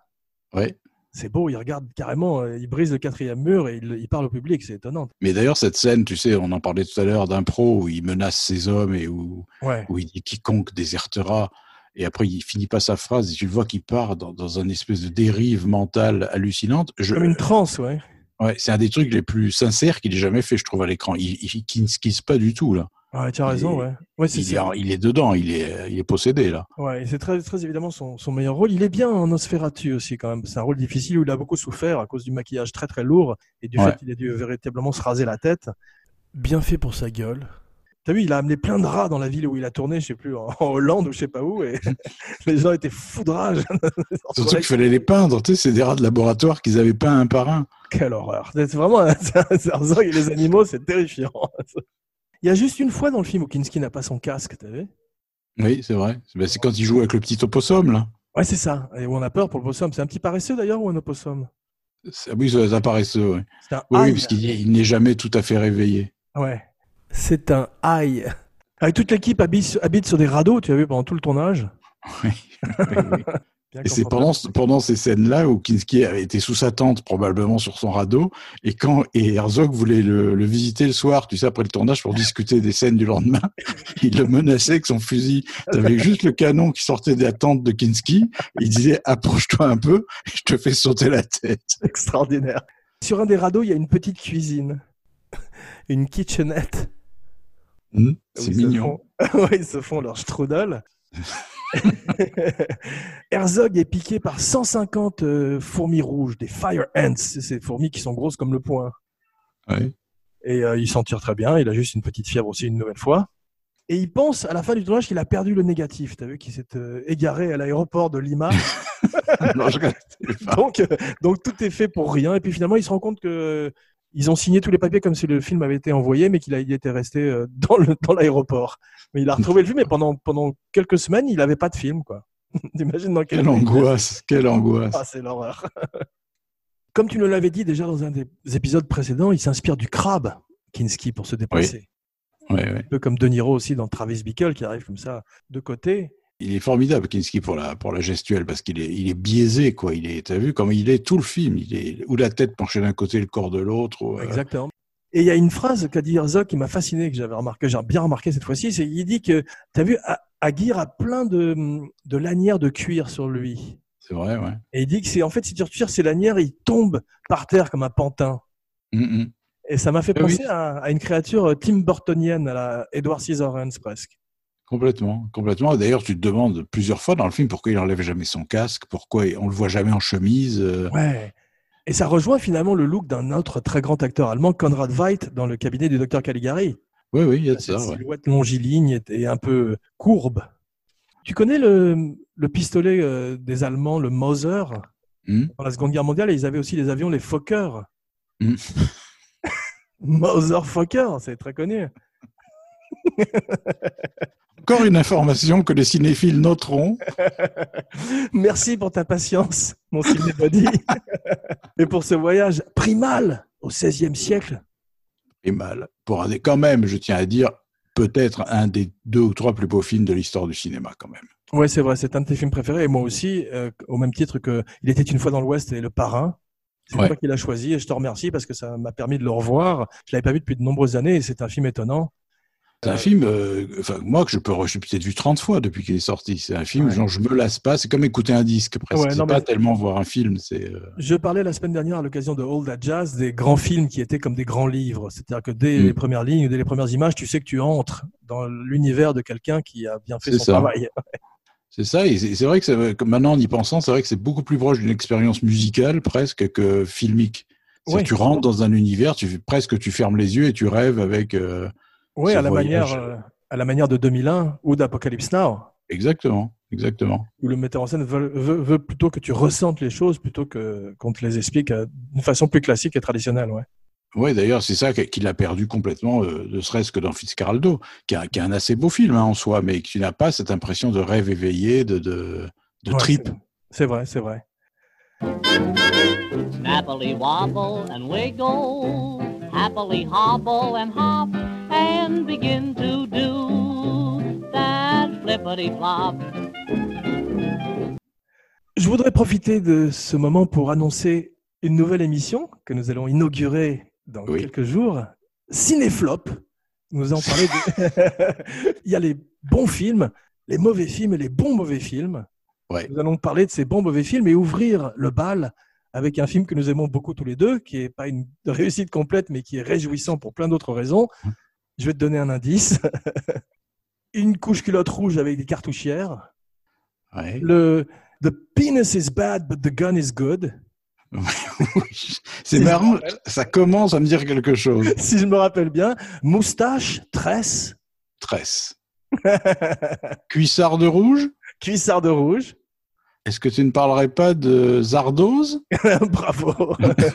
Ouais. C'est beau, il regarde carrément, euh, il brise le quatrième mur et il, il parle au public, c'est étonnant. Mais d'ailleurs, cette scène, tu sais, on en parlait tout à l'heure d'impro où il menace ses hommes et où, Ouais. où il dit quiconque désertera. Et après, il finit pas sa phrase et tu le vois qu'il part dans, dans une espèce de dérive mentale hallucinante. Je, Comme une transe, ouais. ouais, c'est un des trucs les plus sincères qu'il ait jamais fait, je trouve, à l'écran. Il, il, il ne skisse pas du tout, là. Ouais, tu as raison, Il est- ouais. Ouais, c'est Il est, en- il est dedans, il est, il est possédé, là. Ouais, c'est très, très évidemment son, son meilleur rôle. Il est bien en Nosferatu aussi, quand même. C'est un rôle difficile où il a beaucoup souffert à cause du maquillage très très lourd et du Ouais. fait qu'il a dû véritablement se raser la tête. Bien fait pour sa gueule. T'as vu, il a amené plein de rats dans la ville où il a tourné, je sais plus, en, en Hollande ou je sais pas où, et les gens étaient fous de rage. Surtout qu'il fallait les peindre, tu sais, c'est des rats de laboratoire qu'ils avaient peints un par un. Quelle horreur. C'est vraiment un, les animaux, c'est terrifiant. Il y a juste une fois dans le film où Kinski n'a pas son casque, t'as vu? Oui, c'est vrai. Ben, c'est quand il joue avec le petit opossum, là. Ouais, c'est ça. Et où on a peur pour le possum. C'est un petit paresseux d'ailleurs ou un opossum? Oui, paresseux, oui. C'est un Oui, oui, aïe. parce qu'il il n'est jamais tout à fait réveillé. Ouais. C'est un aïe. Avec toute l'équipe habite, habite sur des radeaux, tu as vu, pendant tout le tournage? Oui, oui, oui. Bien Et c'est pendant, pendant ces scènes-là où Kinski avait été sous sa tente, probablement sur son radeau, et quand et Herzog voulait le, le visiter le soir, tu sais, après le tournage, pour discuter des scènes du lendemain, il le menaçait avec son fusil. T'avais juste le canon qui sortait de la tente de Kinski, et il disait approche-toi un peu, je te fais sauter la tête. Extraordinaire. Sur un des radeaux, il y a une petite cuisine. Une kitchenette. Hmm, c'est ils se mignon. font- ils se font leur strudel. Herzog est piqué par 150 euh, fourmis rouges, des fire ants, ces fourmis qui sont grosses comme le poing. Et euh, il s'en tire très bien, il a juste une petite fièvre aussi une nouvelle fois. Et il pense à la fin du tournage qu'il a perdu le négatif. Tu as vu qu'il s'est euh, égaré à l'aéroport de Lima. Non, je reste- donc, euh, donc tout est fait pour rien. Et puis finalement, il se rend compte que ils ont signé tous les papiers comme si le film avait été envoyé, mais qu'il était resté euh, dans l'aéroport. Mais il a retrouvé le film et pendant, pendant quelques semaines, il n'avait pas de film. quoi. T'imagines dans quel Quelle angoisse, quelle angoisse. Ah, c'est l'horreur. Comme tu nous l'avais dit déjà dans un des épisodes précédents, il s'inspire du crabe, Kinski, pour se déplacer. Un peu comme De Niro aussi dans Travis Bickle qui arrive comme ça de côté. Il est formidable, Kinski, pour la, pour la gestuelle, parce qu'il est, il est biaisé, quoi. Il est, t'as vu comme il est tout le film. Il est, ou la tête penchée d'un côté, le corps de l'autre. ou, euh, Exactement. Et il y a une phrase qu'a dit Herzog qui m'a fasciné, que j'avais remarqué, j'ai bien remarqué cette fois-ci, c'est qu'il dit que, tu as vu, Aguirre a plein de, de lanières de cuir sur lui. C'est vrai, ouais. Et il dit que c'est, en fait, si tu retires ces lanières, il tombe par terre comme un pantin. Hum, hum. Et ça m'a fait oui. penser à, à une créature euh, Tim Burtonienne, à la Edward Scissorhands presque. Complètement, complètement. D'ailleurs, tu te demandes plusieurs fois dans le film pourquoi il enlève jamais son casque, pourquoi on le voit jamais en chemise. euh, Ouais. Et ça rejoint finalement le look d'un autre très grand acteur allemand, Konrad Veidt, dans le cabinet du docteur Caligari. Oui, oui, il y a de Cette ça. Ouais. silhouette longiligne et un peu courbe. Tu connais le, le pistolet euh, des Allemands, le Mauser? Hum. Dans la Seconde Guerre mondiale, ils avaient aussi des avions, les Fokker. Mm. Mauser Fokker, c'est très connu. Encore une information que les cinéphiles noteront. Merci pour ta patience, mon cinébody. et pour ce voyage primal au XVIe siècle. Et mal. Pour un des, quand même, je tiens à dire, peut-être un des deux ou trois plus beaux films de l'histoire du cinéma, quand même. Ouais, c'est vrai, c'est un de tes films préférés. Et moi aussi, euh, au même titre que Il était une fois dans l'Ouest et Le Parrain. C'est Ouais. toi qui l'as choisi et je te remercie parce que ça m'a permis de le revoir. Je l'avais pas vu depuis de nombreuses années et c'est un film étonnant. C'est un film, euh, enfin, moi, que je peux, je l'ai peut-être vu 30 fois depuis qu'il est sorti. C'est un film Ouais. dont je me lasse pas. C'est comme écouter un disque presque. Ouais, non, pas tellement voir un film. C'est, euh, Je parlais la semaine dernière à l'occasion de All That Jazz des grands films qui étaient comme des grands livres. C'est-à-dire que dès Mm. les premières lignes, dès les premières images, tu sais que tu entres dans l'univers de quelqu'un qui a bien fait son ça. travail. c'est ça. Et c'est vrai que maintenant, en y pensant, c'est vrai que c'est beaucoup plus proche d'une expérience musicale presque que filmique. Ouais. que Tu rentres dans un univers, tu presque tu fermes les yeux et tu rêves avec. euh, Oui, à la voyage. manière, euh, à la manière de 2001 ou d'Apocalypse Now, Exactement, exactement. où le metteur en scène veut, veut- veut plutôt que tu ressentes les choses plutôt que qu'on te les explique euh, d'une façon plus classique et traditionnelle. Ouais. Ouais, d'ailleurs, c'est ça qui- qu'il a perdu complètement, euh, ne serait-ce que dans Fitzcarraldo, qui est un, qui est un assez beau film hein, en soi, mais qui n'a pas cette impression de rêve éveillé, de, de, de Ouais, trip. c'est- C'est vrai, c'est vrai. Snappily wobble and wiggle, happily hobble and hop, and begin to do that flippity flop. Je voudrais profiter de ce moment pour annoncer une nouvelle émission que nous allons inaugurer dans Oui. quelques jours. Cinéflop. Nous en parler. de- Il y a les bons films, les mauvais films et les bons mauvais films. Ouais. Nous allons parler de ces bons mauvais films et ouvrir le bal avec un film que nous aimons beaucoup tous les deux, qui est pas une réussite complète, mais qui est réjouissant pour plein d'autres raisons. Je vais te donner un indice. une couche culotte rouge avec des cartouchières. Ouais. Le The penis is bad, but the gun is good. c'est marrant, ça commence à me dire quelque chose. Si je me rappelle bien, moustache, tresse, Tresse. Cuissard de rouge? Cuissard de rouge. Est-ce que tu ne parlerais pas de Zardoz? Bravo.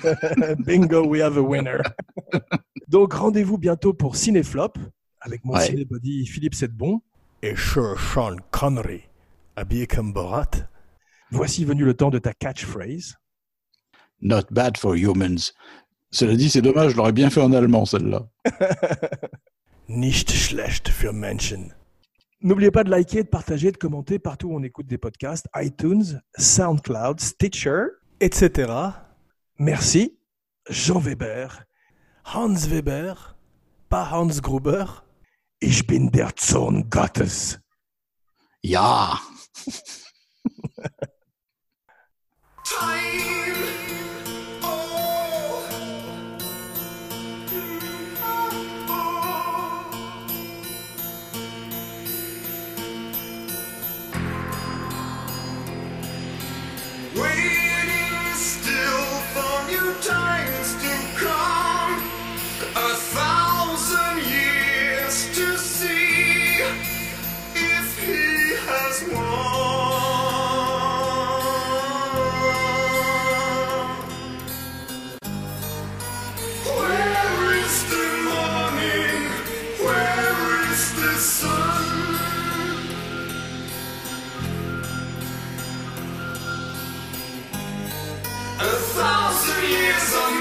Bingo, we have a winner. Donc rendez-vous bientôt pour Cinéflop avec mon Ouais. cinébody Philippe Sedbon et Sir Sean Connery habillé comme Borat. Voici venu le temps de ta catchphrase. Not bad for humans. Cela dit, c'est dommage, je l'aurais bien fait en allemand, celle-là. Nicht schlecht für Menschen. N'oubliez pas de liker, de partager, de commenter partout où on écoute des podcasts, iTunes, SoundCloud, Stitcher, etc. Merci. Jean Weber, Hans Weber, pas Hans Gruber. Ich bin der Sohn Gottes. Ja Time. A thousand years